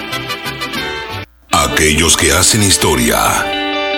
Aquellos que hacen historia,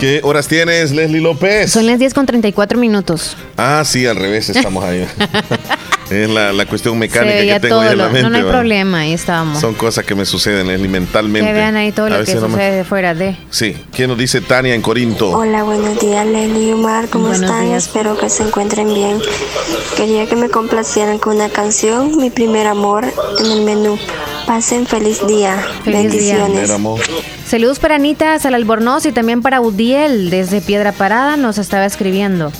¿Qué horas tienes, Leslie López? Son las 10 con 34 minutos. Ah, sí, al revés estamos ahí. (laughs) es la, la cuestión mecánica que tengo todo. ahí en la mente. no, no hay ¿va? problema, ahí estábamos. Son cosas que me suceden, Leslie, mentalmente. que vean ahí todo A lo que sucede fuera de. Sí, ¿qué nos dice Tania en Corinto? Hola, buenos días, Leslie y Omar, ¿cómo Buenos están? días. Espero que se encuentren bien. Quería que me complacieran con una canción, Mi primer amor, en el menú. Pasen feliz día. Feliz día. Bendiciones. Saludos para Anita Salalbornoz y también para Udiel desde Piedra Parada nos estaba escribiendo.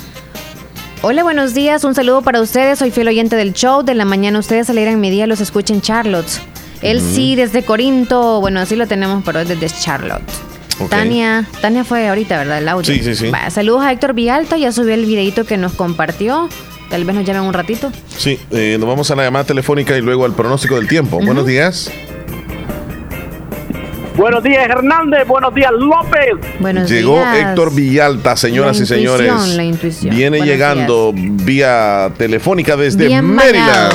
Hola, buenos días. Un saludo para ustedes. Soy fiel oyente del show. De la mañana ustedes alegran mi día. Los escuchen Charlotte. Él sí, desde Corinto, bueno, así lo tenemos, pero es desde Charlotte. Tania, Tania fue ahorita, ¿verdad? El audio. Sí, sí, sí. Va, saludos a Héctor Villalta, ya subió el videito que nos compartió. Tal vez nos llamen un ratito. Sí, eh, nos vamos a la llamada telefónica y luego al pronóstico del tiempo. Buenos días. Buenos días, Hernández. Buenos días, López. Buenos Llegó días. Héctor Villalta, señoras La y señores. intuición, la intuición. Viene Buenos llegando vía telefónica desde Bien Maryland. (laughs)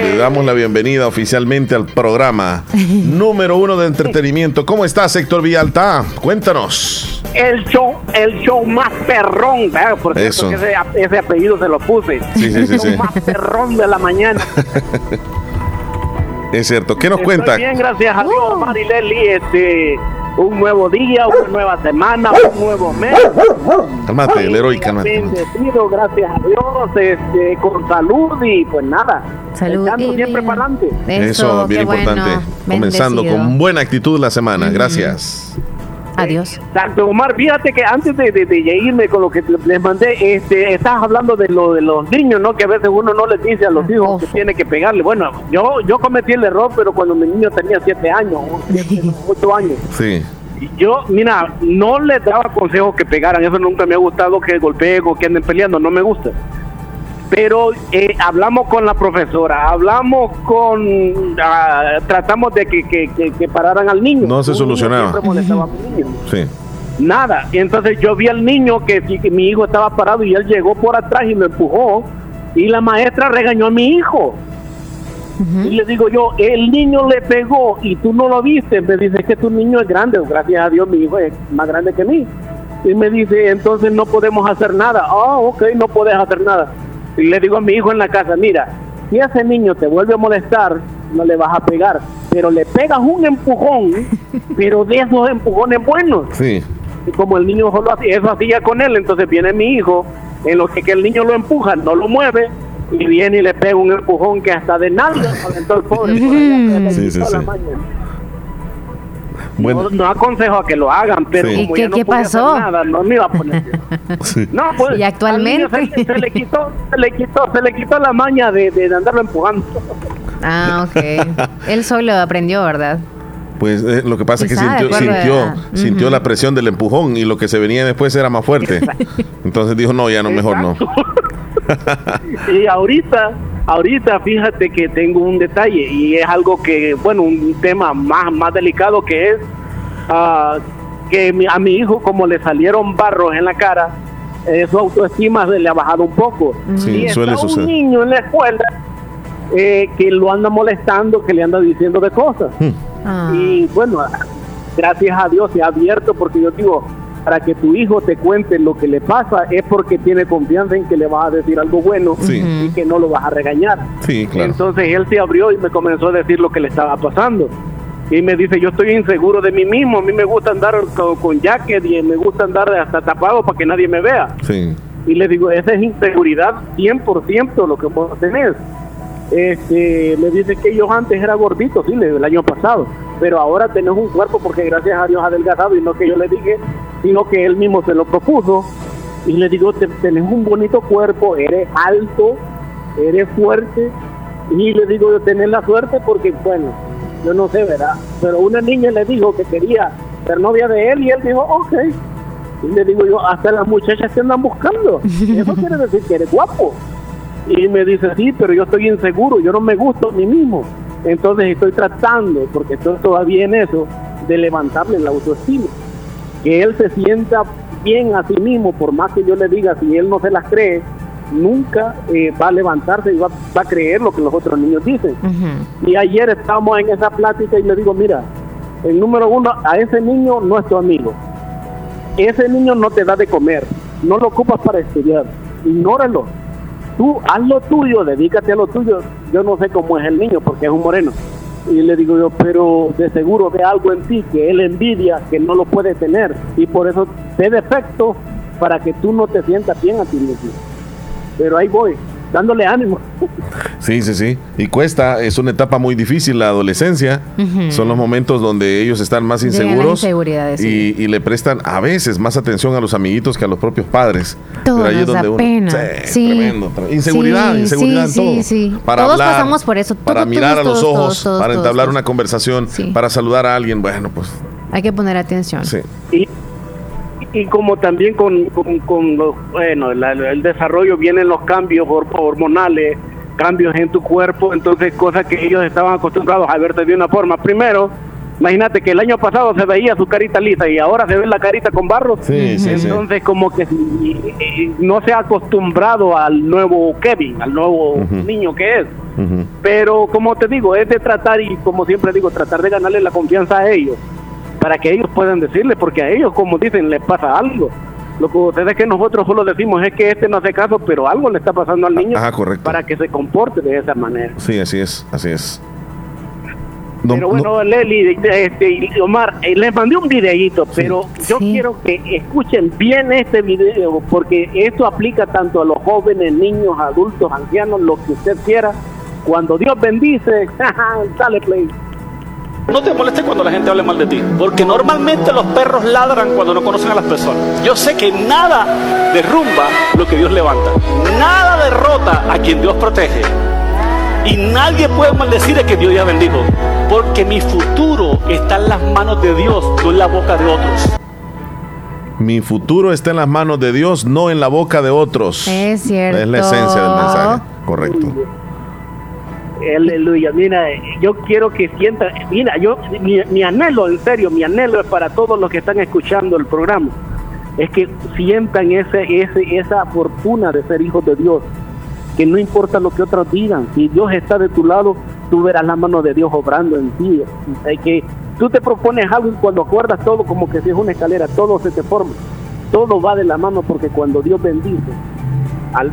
Le damos la bienvenida oficialmente al programa (laughs) número uno de entretenimiento. ¿Cómo estás, Héctor Villalta? Cuéntanos. El show, el show más perrón, ¿verdad? por cierto Eso. que ese, ese apellido se lo puse. Sí, sí, sí, el show sí. más perrón de la mañana. (laughs) Es cierto. ¿Qué nos Estoy cuenta? bien, gracias a Dios, Marileli. Este, un nuevo día, una nueva semana, un nuevo mes. Cálmate, el héroe, cálmate. Bendecido, gracias a Dios, este, con salud y pues nada. Salud y siempre para adelante. Eso, bien importante. Comenzando con buena actitud la semana. Gracias. Adiós. Exacto, Omar, fíjate que antes de, de- de irme con lo que les mandé, este, estás hablando de lo de los niños, ¿no? Que a veces uno no les dice a los hijos que tiene que pegarle. Bueno, yo yo cometí el error, pero cuando mi niño tenía siete años, o (laughs) siete, ocho años, Sí. yo, mira, no les daba consejos que pegaran. Eso nunca me ha gustado que golpeen o que anden peleando, no me gusta. Pero eh, hablamos con la profesora, hablamos con, ah, tratamos de que, que, que- que pararan al niño. No se solucionaba. siempre molestaba a mi niño. Sí. Nada. Y entonces yo vi al niño que, mi hijo estaba parado y él llegó por atrás y me empujó. Y la maestra regañó a mi hijo. Y le digo yo, el niño le pegó y tú no lo viste. Me dice "Es que tu niño es grande. Gracias a Dios mi hijo es más grande que mí. Y me dice, entonces no podemos hacer nada. Ah, ok, no puedes hacer nada. Y le digo a mi hijo en la casa, mira, si ese niño te vuelve a molestar, no le vas a pegar. Pero le pegas un empujón, (laughs) pero de esos empujones buenos. Sí. Y como el niño solo hacía, eso hacía con él, entonces viene mi hijo, en lo que, que el niño lo empuja, no lo mueve, y viene y le pega un empujón que hasta de nalga, (laughs) entonces pobre, por allá, Sí, sí. Bueno. No, no aconsejo a que lo hagan, pero Sí. como ¿Y ya qué- no qué pasó? nada, no me iba a poner. (laughs) No, pues, Y actualmente. Se, se le quitó, se le quitó, se le quitó la maña de, de andarlo empujando. Ah, ok. (laughs) Él solo aprendió, ¿verdad? Pues eh, lo que pasa es que sintió, sintió, la presión del empujón y lo que se venía después era más fuerte. Entonces dijo, no, ya no, mejor no. (laughs) Y ahorita, ahorita fíjate que tengo un detalle y es algo que, bueno, un tema más, más delicado que es ah, que mi- a mi hijo como le salieron barros en la cara, eh, su autoestima se le ha bajado un poco. Sí, y suele está suceder. un niño en la escuela eh, que lo anda molestando, que le anda diciendo de cosas. Ah. Y bueno, gracias a Dios se ha abierto porque yo digo, para que tu hijo te cuente lo que le pasa es porque tiene confianza en que le vas a decir algo bueno Sí. y que no lo vas a regañar. Sí, claro. Entonces él se abrió y me comenzó a decir lo que le estaba pasando. Y me dice, yo estoy inseguro de mí mismo, a mí me gusta andar con, con jacket y me gusta andar hasta tapado para que nadie me vea. Sí. Y le digo, esa es inseguridad 100% lo que vos tenés. Este, me dice que yo antes era gordito, sí, el año pasado, pero ahora tenés un cuerpo porque gracias a Dios adelgazado y no que yo le dije, sino que él mismo se lo propuso. Y le digo, "Te- tenés un bonito cuerpo, eres alto, eres fuerte. Y le digo, yo tenés la suerte porque, bueno, yo no sé, ¿verdad? Pero una niña le dijo que quería ser novia de él y él dijo, ok. Y le digo yo, hasta las muchachas te andan buscando. (laughs) Eso quiere decir que eres guapo. Y me dice, sí, pero yo estoy inseguro, yo no me gusto a mí mismo. Entonces estoy tratando, porque estoy todavía en eso, de levantarle la autoestima. Que él se sienta bien a sí mismo, por más que yo le diga, si él no se las cree, nunca eh, va a levantarse y va, va a creer lo que los otros niños dicen. Y ayer estábamos en esa plática y le digo, mira, el número uno, a ese niño no es tu amigo. Ese niño no te da de comer, no lo ocupas para estudiar, ignóralo. Tú haz lo tuyo, dedícate a lo tuyo. Yo no sé cómo es el niño porque es un moreno. Y le digo yo, pero de seguro ve algo en ti que él envidia, que no lo puede tener. Y por eso te defecto para que tú no te sientas bien a ti mismo. Pero ahí voy. Dándole ánimo. Sí, sí, sí. Y cuesta, es una etapa muy difícil la adolescencia. Son los momentos donde ellos están más inseguros inseguridades, sí. y, y le prestan a veces más atención a los amiguitos que a los propios padres. Todo Pero ahí es nos da donde uno- pena. Sí, Sí. tremendo, tre- Inseguridad, Sí, inseguridad sí, en todo. sí, sí. Para Todos hablar, pasamos por eso. Para Todos, mirar a los todos, ojos, todos, para entablar todos. una conversación, para saludar a alguien. Bueno, pues Hay que poner atención. sí. Y, y como también con, con, con los- bueno, la- el desarrollo vienen los cambios hor- hormonales, cambios en tu cuerpo, entonces cosas que ellos estaban acostumbrados a verte de una forma. Primero, imagínate que el año pasado se veía su carita lisa y ahora se ve la carita con barro. Sí, sí, sí. entonces como que no se ha acostumbrado al nuevo Kevin, al nuevo niño que es. Pero como te digo, es de tratar y como siempre digo, tratar de ganarle la confianza a ellos para que ellos puedan decirle, porque a ellos, como dicen, les pasa algo. Lo que ustedes que nosotros solo decimos es que este no hace caso, pero algo le está pasando al niño Ajá, correcto. para que se comporte de esa manera. Sí, así es, así es. No- pero bueno, Leli, este, y Omar, eh, les mandé un videíto, pero yo quiero que escuchen bien este video, porque esto aplica tanto a los jóvenes, niños, adultos, ancianos, lo que usted quiera. Cuando Dios bendice, (laughs) dale play. No te molestes cuando la gente hable mal de ti, porque normalmente los perros ladran cuando no conocen a las personas. Yo sé que nada derrumba lo que Dios levanta, nada derrota a quien Dios protege. Y nadie puede maldecir a que Dios ya bendijo, porque mi futuro está en las manos de Dios, no en la boca de otros. Mi futuro está en las manos de Dios, no en la boca de otros. Es cierto. Es la esencia del mensaje. Correcto. Aleluya, mira, yo quiero que sientan, mira, yo, mi, mi anhelo, en serio, mi anhelo es para todos los que están escuchando el programa, es que sientan ese, ese, esa fortuna de ser hijos de Dios, que no importa lo que otros digan, si Dios está de tu lado, tú verás la mano de Dios obrando en ti, Es que tú te propones algo y cuando acuerdas todo como que si es una escalera, todo se te forma, todo va de la mano porque cuando Dios bendice, al-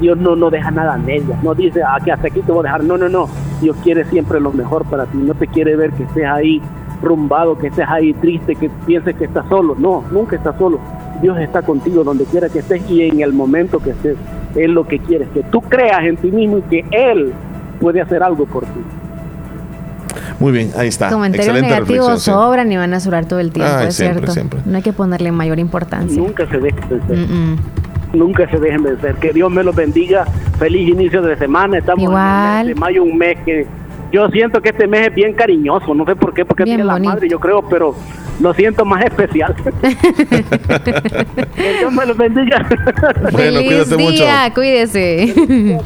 Dios no, no deja nada a medias, no dice "Ah, que hasta aquí te voy a dejar, no, no, no, Dios quiere siempre lo mejor para ti, no te quiere ver que estés ahí rumbado, que estés ahí triste, que pienses que estás solo, no, nunca estás solo, Dios está contigo donde quiera que estés y en el momento que estés, Él lo que quiere es que tú creas en ti mismo y que Él puede hacer algo por ti. Muy bien, ahí está. Comentarios negativos sí. sobran y van a sobrar todo el tiempo, Ay, es siempre, cierto. siempre. No hay que ponerle mayor importancia. Nunca se dejen vencer. Nunca se dejen vencer. Que Dios me los bendiga. Feliz inicio de semana. Estamos en el mes de mayo, un mes que yo siento que este mes es bien cariñoso. No sé por qué, porque tiene la madre, yo creo, pero lo siento más especial. (laughs) que Dios me los bendiga. Bueno, Feliz cuídate mucho. día, cuídese. (laughs)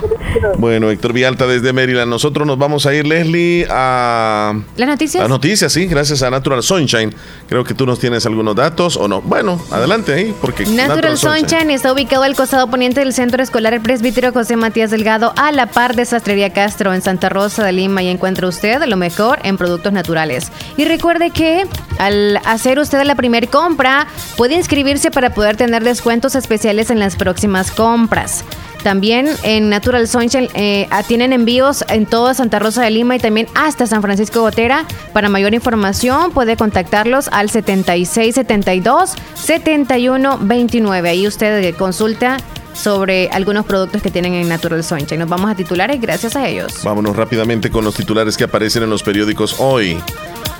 Bueno, Héctor Villalta desde Maryland. Nosotros nos vamos a ir, Leslie, a... Las noticias. Las noticias, sí, gracias a Natural Sunshine. Creo que tú nos tienes algunos datos o no. Bueno, adelante ahí, porque Natural Sunshine está ubicado al costado poniente del Centro Escolar El Presbítero José Matías Delgado, a la par de Sastrería Castro en Santa Rosa de Lima y encuentra usted lo mejor en productos naturales. Y recuerde que al hacer usted la primera compra, puede inscribirse para poder tener descuentos especiales en las próximas compras. También en Natural Sunshine eh, tienen envíos en toda Santa Rosa de Lima y también hasta San Francisco Gotera. Para mayor información puede contactarlos al 7672 7129. Ahí usted eh, consulta sobre algunos productos que tienen en Natural Sunshine. Nos vamos a titulares gracias a ellos. Vámonos rápidamente con los titulares que aparecen en los periódicos hoy.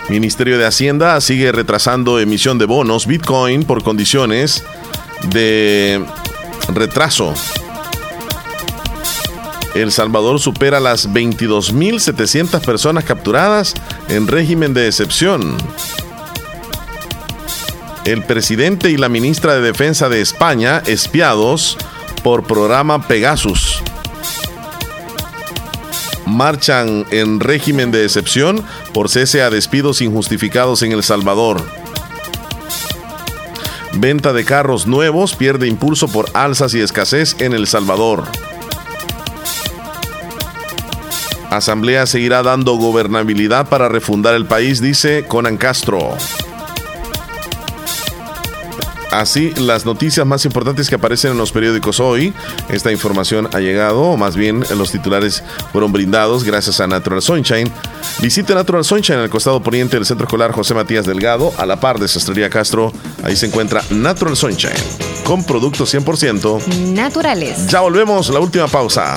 Ministerio de Hacienda sigue retrasando emisión de bonos Bitcoin por condiciones de retraso. El Salvador supera las 22.700 personas capturadas en régimen de excepción. El presidente y la ministra de Defensa de España espiados por programa Pegasus marchan en régimen de excepción por cese a despidos injustificados en El Salvador. Venta de carros nuevos pierde impulso por alzas y escasez en El Salvador. Asamblea seguirá dando gobernabilidad para refundar el país, dice Conan Castro. Así, las noticias más importantes que aparecen en los periódicos hoy, esta información ha llegado, o más bien los titulares fueron brindados gracias a Natural Sunshine. Visite Natural Sunshine en el costado poniente del Centro Escolar José Matías Delgado, a la par de Sastrería Castro. Ahí se encuentra Natural Sunshine. con productos 100%. Naturales. Ya volvemos, la última pausa.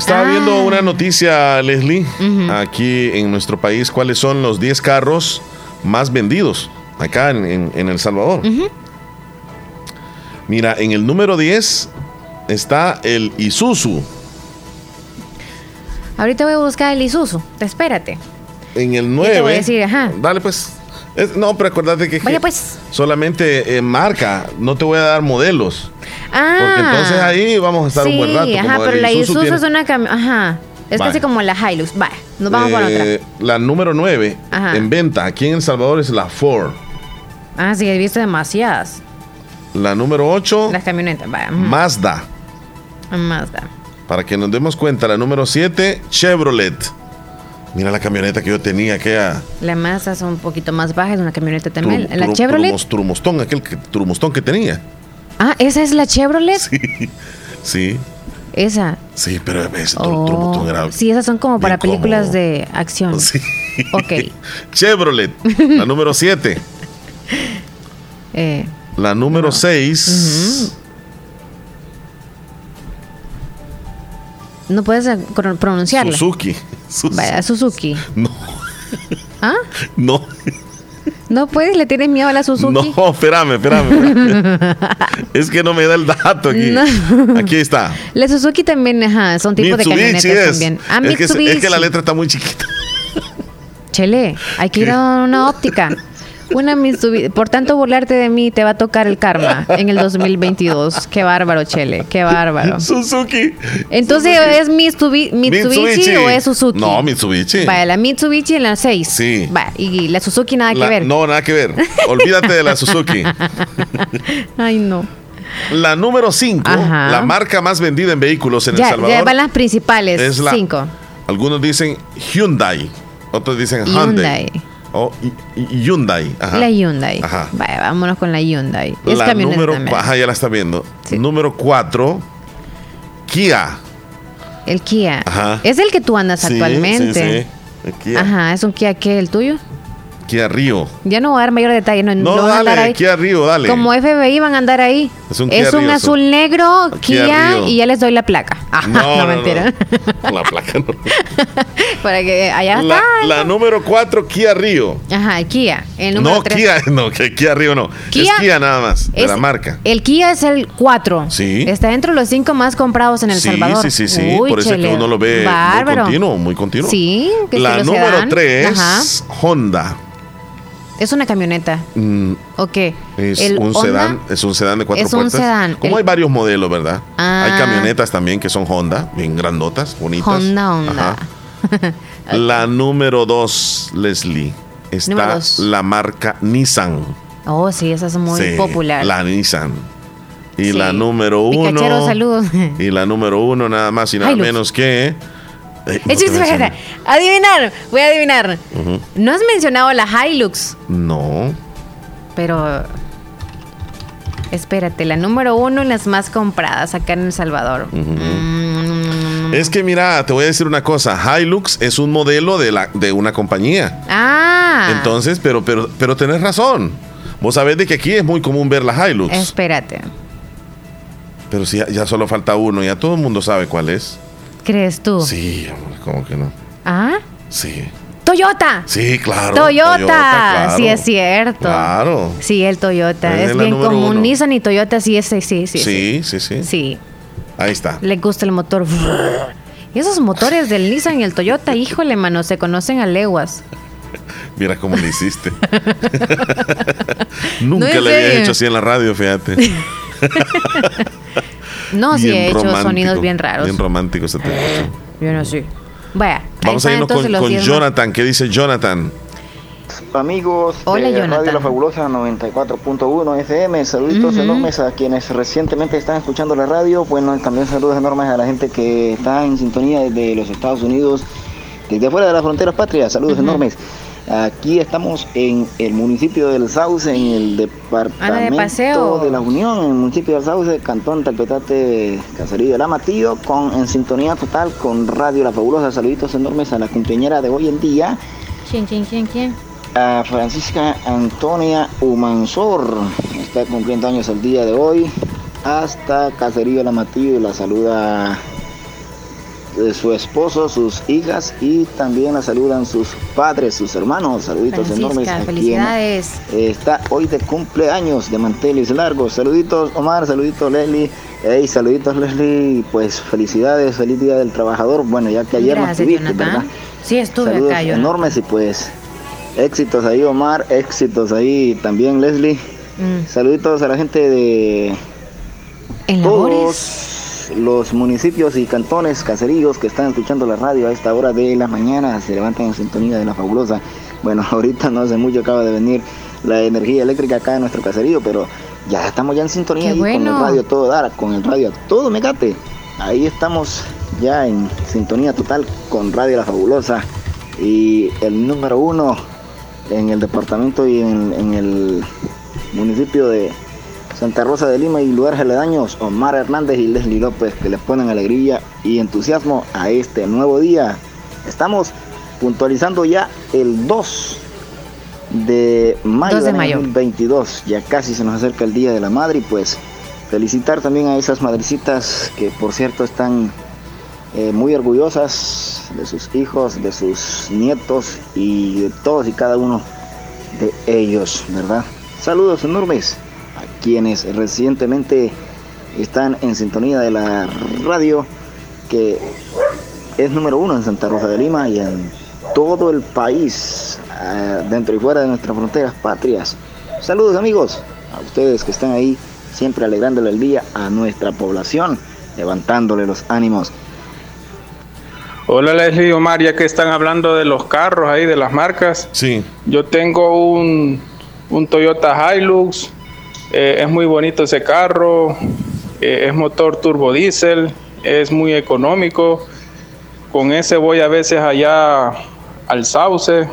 Estaba Ah. viendo una noticia, Leslie, aquí en nuestro país, cuáles son los 10 carros más vendidos acá en, en- en El Salvador. Mira, en el número 10 está el Isuzu. Ahorita voy a buscar el Isuzu. Espérate. En el Yo 9. te voy a decir, ajá. Dale, pues. Es- no, pero acuérdate que, Vaya, pues. solamente eh, marca, no te voy a dar modelos. Ah. Porque entonces ahí vamos a estar un buen rato. Ajá, pero la Isuzu tiene- es una cami- Ajá. Es casi como la Hilux. Vaya, nos vamos por otra. Eh, La número 9 Ajá. en venta aquí en El Salvador es la Ford. Ah, sí, he visto demasiadas. La número 8, Las camionetas, vaya. Mazda. Mazda. Para que nos demos cuenta, la número 7, Chevrolet. Mira la camioneta que yo tenía, aquella. La Mazda son un poquito más baja, es una camioneta también. La Chevrolet. trumos- Trumostón, aquel que, trumostón que tenía. Ah, esa es la Chevrolet. Sí, Esa. sí, pero ese Oh, trumostón era. Sí, esas son como para películas cómodo. de acción. Sí. Ok. (laughs) Chevrolet, la número 7. (laughs) Eh, La número 6. no puedes eh, pronunciarla. Suzuki. Suzuki. Vaya, Suzuki. No, ¿Ah? no, No puedes, le tienes miedo a la Suzuki. no, espérame, espérame. espérame. (laughs) es que no me da el dato aquí. No. Aquí está. La Suzuki también, ajá, son tipos de Mitsubishi camionetas es. también. Ah, es, que, es que la letra está muy chiquita. Chele, hay que ir a una óptica. Una Mitsubishi. Por tanto, burlarte de mí te va a tocar el karma en el 2022. Qué bárbaro, Chele. Qué bárbaro. Suzuki. Entonces, ¿es Mitsubi- Mitsubishi, o es Suzuki? No, Mitsubishi. Vaya, la Mitsubishi en la 6. Sí. Va, y la Suzuki nada La- que ver. No, nada que ver. Olvídate de la Suzuki. (laughs) Ay, no. La número 5, Ajá. la marca más vendida en vehículos en El Ya, Salvador. ya van las principales. es la- Cinco. Algunos dicen Hyundai, otros dicen Hyundai. Hyundai. O y- y- Hyundai. Ajá. La Hyundai. Ajá. Vaya, vámonos con la Hyundai. Es la número, ajá, ya la está viendo. Número 4, Kia. El Kia. Ajá. Es el que tú andas Sí, actualmente. sí, sí. El Kia. Ajá, es un Kia que el tuyo. Kia Río. Ya no voy a dar mayor detalle. No, No, no a dale, ahí. Kia Río, dale. Como FBI van a andar ahí. Es un Kia Río, eso. azul negro, Kia y ya les doy la placa. Ah, (laughs) No, no, mentira. (laughs) La placa no. (laughs) Para que allá La, está. la número 4, Kia Río. Ajá, Kia. El número No, tres. Kia, no, que Kia Río no. Kia es Kia nada más, de es- la marca. El Kia es el 4. Sí. Está dentro de los 5 más comprados en El sí, Salvador. sí, sí, sí. Uy, Por eso es que uno lo ve muy Bárbaro. continuo, muy continuo. Sí, que La número sedan. 3, Ajá. Honda. Es una camioneta. Mm, ¿O qué? Es El un Honda sedán, es un sedán de cuatro es un puertas. sedán. Como El- hay varios modelos, ¿verdad? Ah. Hay camionetas también que son Honda, bien grandotas, bonitas. Honda, Honda. (laughs) La número 2, Leslie, está dos. la marca Nissan. Oh, sí, esa es muy Sí, popular. La Nissan. Y Sí. la número uno. Picachero, saludos. Y la número uno, nada más y nada menos que. Eh, espérate. Adivinar, voy a adivinar. Ujú. No has mencionado la Hilux, No. pero espérate, la número uno en las más compradas acá en El Salvador. Mm. Es que mira, te voy a decir una cosa. Hilux es un modelo de, la, de una compañía. Ah, Entonces, pero, pero, pero tenés razón. Vos sabés de que aquí es muy común ver la Hilux. espérate. Pero si ya, ya solo falta uno, ya todo el mundo sabe cuál es. ¿Crees tú? Sí, ¿cómo que no? ¿Ah? Sí. Toyota. Sí, claro. Toyota. claro. Sí, es cierto. Claro. Sí, el Toyota. Es bien común. uno. Nissan y Toyota, sí, sí, sí. Sí, Sí, sí, sí. Sí. Ahí está. Le gusta el motor. Y esos motores del Nissan y el Toyota, híjole, mano, se conocen a leguas. Mira cómo le hiciste. (laughs) Nunca No, le había hecho así en la radio, fíjate. (laughs) No, (laughs) sí he hecho sonidos bien raros. Bien romántico se te escuchó. Yo no sé. Vaya, Vamos a irnos con, los con 10 más. Jonathan. ¿Qué dice Jonathan? Amigos Hola, de Jonathan. Radio La Fabulosa 94.1 FM, saluditos enormes a quienes recientemente están escuchando la radio, bueno, también saludos enormes a la gente que está en sintonía desde los Estados Unidos, desde afuera de las fronteras patrias, saludos enormes. Aquí estamos en el municipio del Sauce, en el departamento de la Unión, en el municipio del Sauce, Cantón Talpetate, Caserío del Amatillo, con, en sintonía total con Radio La Fabulosa. Saluditos enormes a la cumpleañera de hoy en día, ¿Quién, quién, quién, quién? a Francisca Antonia Humansor. Está cumpliendo años el día de hoy. Hasta Caserío La Matillo la saluda su esposo, sus hijas y también la saludan sus padres, sus hermanos. Saluditos enormes. Quien felicidades. Está hoy de cumpleaños de manteles largos. Saluditos Omar, saluditos Leslie. Hey, saluditos Leslie. Pues felicidades, feliz día del trabajador. Bueno, ya que ayer no Gracias, estuviste, Jonathan. ¿verdad? Sí, estuve Saludos acá, enormes y pues éxitos ahí Omar, éxitos ahí también Leslie. Mm. Saluditos a la gente de En todos los municipios y cantones, caseríos que están escuchando la radio a esta hora de la mañana, se levantan en sintonía de la fabulosa. Bueno, (laughs) ahorita no hace mucho acaba de venir la energía eléctrica acá en nuestro caserío, pero ya estamos ya en sintonía ahí con el radio todo dar, con el radio todo megate. Ahí estamos ya en sintonía total con Radio La Fabulosa y el número uno en el departamento y en, en el municipio de Santa Rosa de Lima y lugares aledaños, Omar Hernández y Leslie López, que le ponen alegría y entusiasmo a este nuevo día. Estamos puntualizando ya el 2 de mayo 2 de del mayo. 2022. Ya casi se nos acerca el Día de la Madre y pues felicitar también a esas madrecitas que por cierto están eh, muy orgullosas de sus hijos, de sus nietos y de todos y cada uno de ellos, ¿verdad? Saludos enormes quienes recientemente están en sintonía de la radio que es número uno en Santa Rosa de Lima y en todo el país, ah, dentro y fuera de nuestras fronteras patrias. Saludos amigos, a ustedes que están ahí siempre alegrándole el día a nuestra población, levantándole los ánimos. Hola Leslie Omar, ya que están hablando de los carros ahí, de las marcas. Sí. Yo tengo un, un Toyota Hilux, eh, es muy bonito ese carro, eh, es motor turbo diésel, es muy económico. Con ese voy a veces allá al Sauce,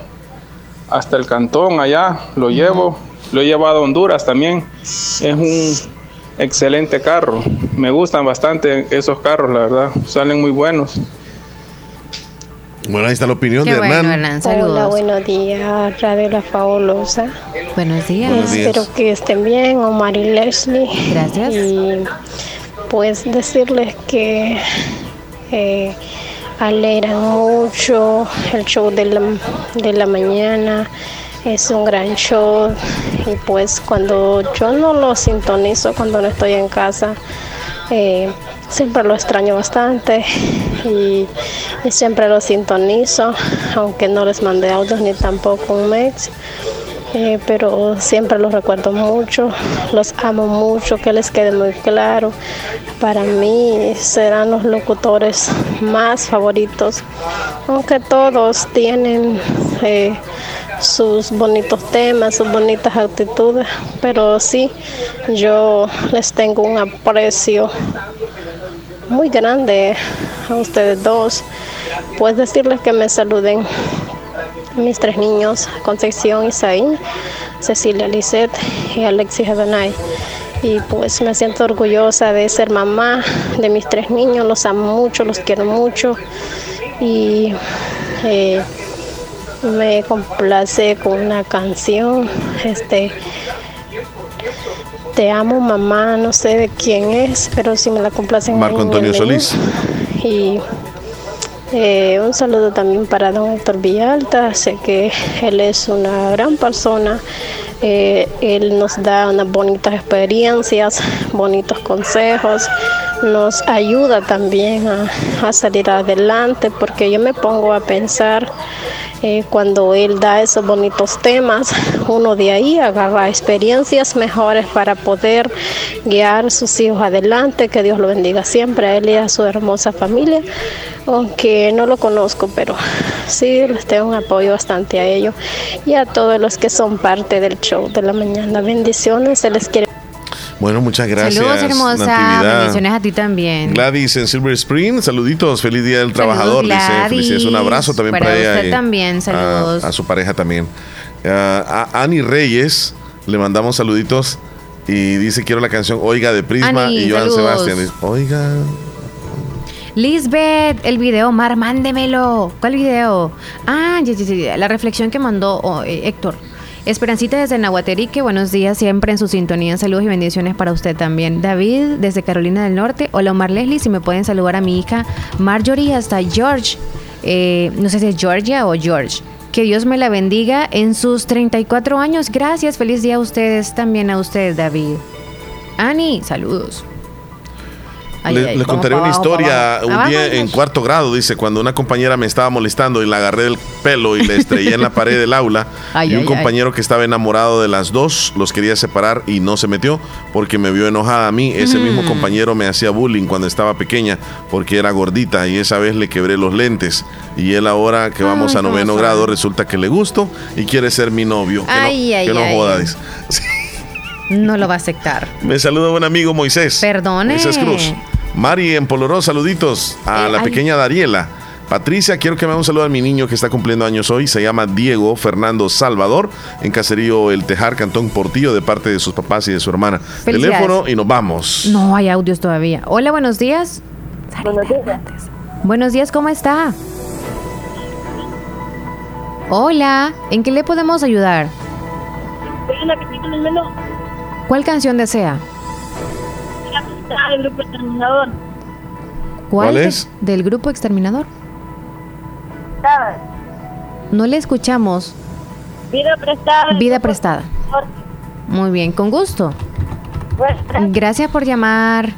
hasta el cantón allá, lo llevo. Lo he llevado a Honduras también. Es un excelente carro. Me gustan bastante esos carros, la verdad. Salen muy buenos. Bueno, ahí está la opinión Qué de bueno, Hernán. Hernán. Saludos. Hola, buenos días, Radio La Fabulosa. Buenos días. Buenos días. Espero que estén bien, Omar y Leslie. Gracias. Y pues decirles que eh, alegran mucho el show de la, de la mañana. Es un gran show y pues cuando yo no lo sintonizo, cuando no estoy en casa, eh, siempre lo extraño bastante y, siempre lo sintonizo, aunque no les mandé audios ni tampoco un mix. Eh, pero siempre los recuerdo mucho, los amo mucho, que les quede muy claro. Para mí serán los locutores más favoritos, aunque todos tienen eh, sus bonitos temas, sus bonitas actitudes, pero sí, yo les tengo un aprecio muy grande a ustedes dos. Pues decirles que me saluden mis tres niños, Concepción Isaín, Cecilia Lisset y Alexis Ebenay. Y pues me siento orgullosa de ser mamá de mis tres niños, los amo mucho, los quiero mucho. Y eh, me complace con una canción, este, Te amo mamá, no sé de quién es, pero si me la complacen. Marco Antonio. Solís. Y eh, un saludo también para don Héctor Villalta, sé que él es una gran persona, eh, él nos da unas bonitas experiencias, bonitos consejos, nos ayuda también a, a salir adelante, porque yo me pongo a pensar eh, cuando él da esos bonitos temas, uno de ahí agarra experiencias mejores para poder guiar a sus hijos adelante, que Dios lo bendiga siempre a él y a su hermosa familia, aunque no lo conozco, pero sí les tengo un apoyo bastante a ellos y a todos los que son parte del show de la mañana. Bendiciones, se les quiere. Bueno, muchas gracias. Saludos, hermosa. Natividad. Bendiciones a ti también. Gladys en Silver Spring, saluditos, feliz día del trabajador, dice, Gladys. felicidades, un abrazo también para, Para ella. usted y también, saludos. A, a su pareja también. Ah, a Ani Reyes, le mandamos saluditos y dice quiero la canción Oiga de Prisma Ani, y Joan saludos. Sebastián. dice, Oiga, Lisbeth, el video, Mar, mándemelo. ¿Cuál video? Ah, la reflexión que mandó oh, eh, Héctor. Esperancita desde Nahuaterique, buenos días, siempre en su sintonía. Saludos y bendiciones para usted también. David, desde Carolina del Norte. Hola, Omar Leslie, si me pueden saludar a mi hija Marjorie hasta George. Eh, no sé si es Georgia o George. Que Dios me la bendiga en sus 34 años. Gracias, feliz día a ustedes, también a ustedes, David. Ani, saludos. Ay, le, ay, le vamos contaré una abajo, historia un día en cuarto grado, dice, cuando una compañera me estaba molestando y la agarré del pelo y le estrellé en la pared del aula (laughs) Ay, y un compañero que estaba enamorado de las dos los quería separar y no se metió porque me vio enojada a mí. Ese Mm. mismo compañero me hacía bullying cuando estaba pequeña porque era gordita y esa vez le quebré los lentes y él ahora que vamos Ay, a noveno grado resulta que le gusto y quiere ser mi novio. Que no, que no ay. joda, dice. (laughs) No lo va a aceptar. Me saluda un amigo Moisés. Perdone. Moisés Cruz. Mari en Poloró, saluditos a Eh, la ay. pequeña Dariela. Patricia, quiero que me haga un saludo a mi niño que está cumpliendo años hoy. Se llama Diego Fernando Salvador, en Caserío El Tejar, Cantón Portillo, de parte de sus papás y de su hermana. Teléfono y nos vamos. No hay audios todavía. Hola, buenos días. Buenos días. Buenos días, ¿cómo está? Hola, ¿en qué le podemos ayudar? ¿Cuál canción desea? Grupo Exterminador. ¿Cuál es? ¿Del grupo Exterminador? No le escuchamos. Vida prestada. Vida prestada. Muy bien, con gusto. Bueno, Gracias por llamar.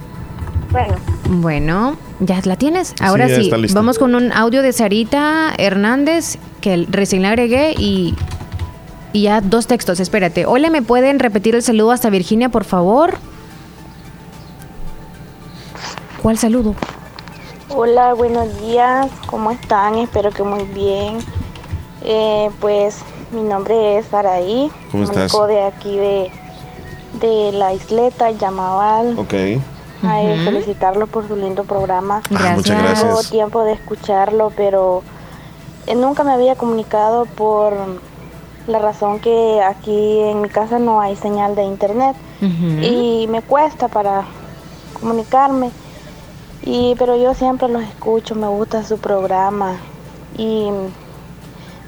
bueno. Bueno, ¿ya la tienes? Ahora sí, vamos con un audio de Sarita Hernández que recién le agregué y, y ya dos textos, espérate. Hola, ¿me pueden repetir el saludo hasta Virginia, por favor? ¿Cuál saludo? Hola, buenos días. ¿Cómo están? Espero que muy bien. Eh, pues mi nombre es Saraí. ¿Cómo estás? de aquí de, de la isleta Yamaval. Ok. A él Ujú. felicitarlo por su lindo programa. Ah, muchas gracias. Tuvo tiempo de escucharlo, pero eh, nunca me había comunicado por la razón que aquí en mi casa no hay señal de internet y me cuesta para comunicarme. Y pero yo siempre los escucho, me gusta su programa Y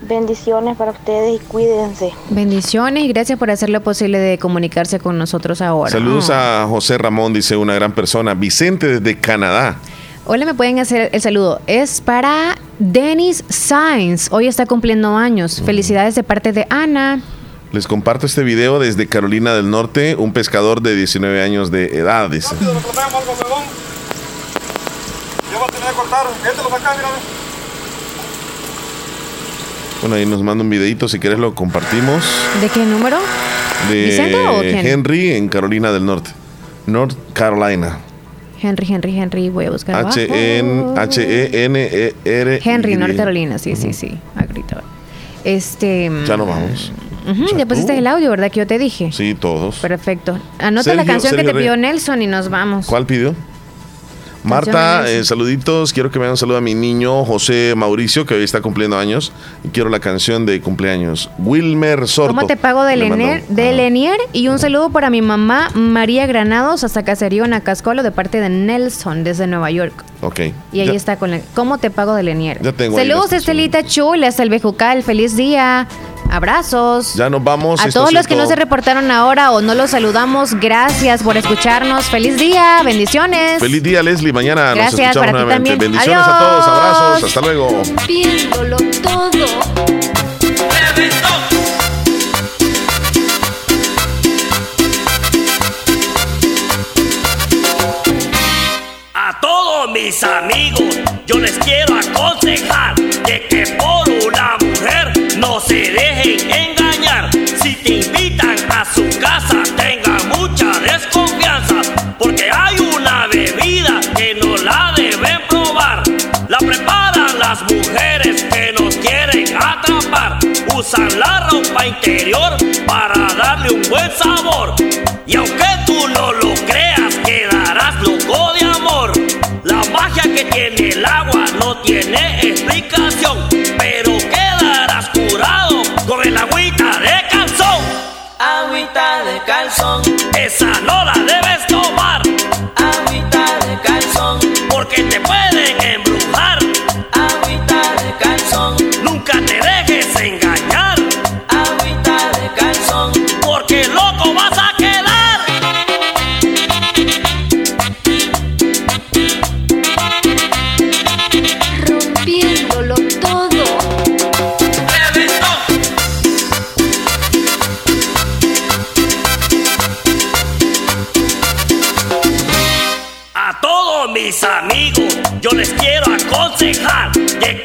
bendiciones para ustedes y cuídense. Bendiciones y gracias por hacer lo posible de comunicarse con nosotros ahora. Saludos Oh. a José Ramón, dice una gran persona. Vicente desde Canadá. Hola, me pueden hacer el saludo. Es para Dennis Sainz. Hoy está cumpliendo años. Felicidades de parte de Ana. Les comparto este video desde Carolina del Norte, un pescador de 19 años de edad, dice. Yo voy a tener que cortar. Éntralos acá, mira. Bueno, ahí nos manda un videito, si quieres lo compartimos. ¿De qué número? De ¿Vicente o quién? Henry en Carolina del Norte. North Carolina. Henry, Henry, Henry. Voy a buscar H-E-N-E-R. Henry, North Carolina. Sí, sí, sí. Agrita. Este. Ya nos vamos. ujú, ya pusiste el audio, ¿verdad? Que yo te dije. Sí, todos. Perfecto. Anota Sergio- la canción que te Rey. pidió Nelson y nos vamos. ¿Cuál pidió? Marta, eh, saluditos. Quiero que me hagan un saludo a mi niño José Mauricio, que hoy está cumpliendo años. Y quiero la canción de cumpleaños. Wilmer Sorto. ¿Cómo te pago de. Lenier, de Lenier? Y un saludo para mi mamá María Granados hasta Caserío Nacascolo de parte de Nelson desde Nueva York. Ok. Y ahí Ya- está con la, ¿Cómo te pago de Lenier? Ya tengo Saludos Estelita Chula, hasta el Bejucal. Feliz día. Abrazos. Ya nos vamos. A Esto todos los que no se reportaron ahora o no los saludamos, gracias por escucharnos. Feliz día, bendiciones. Feliz día, Leslie. Mañana Gracias, nos escuchamos para ti nuevamente. también. Bendiciones a todos. Abrazos. Hasta luego. Viéndolo todo. A todos mis amigos yo les quiero aconsejar de que atrapar. Usan la ropa interior para darle un buen sabor. Y aunque tú no lo creas, quedarás loco de amor. La magia que tiene el agua no tiene explicación, pero quedarás curado con el agüita de calzón. Agüita de calzón,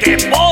de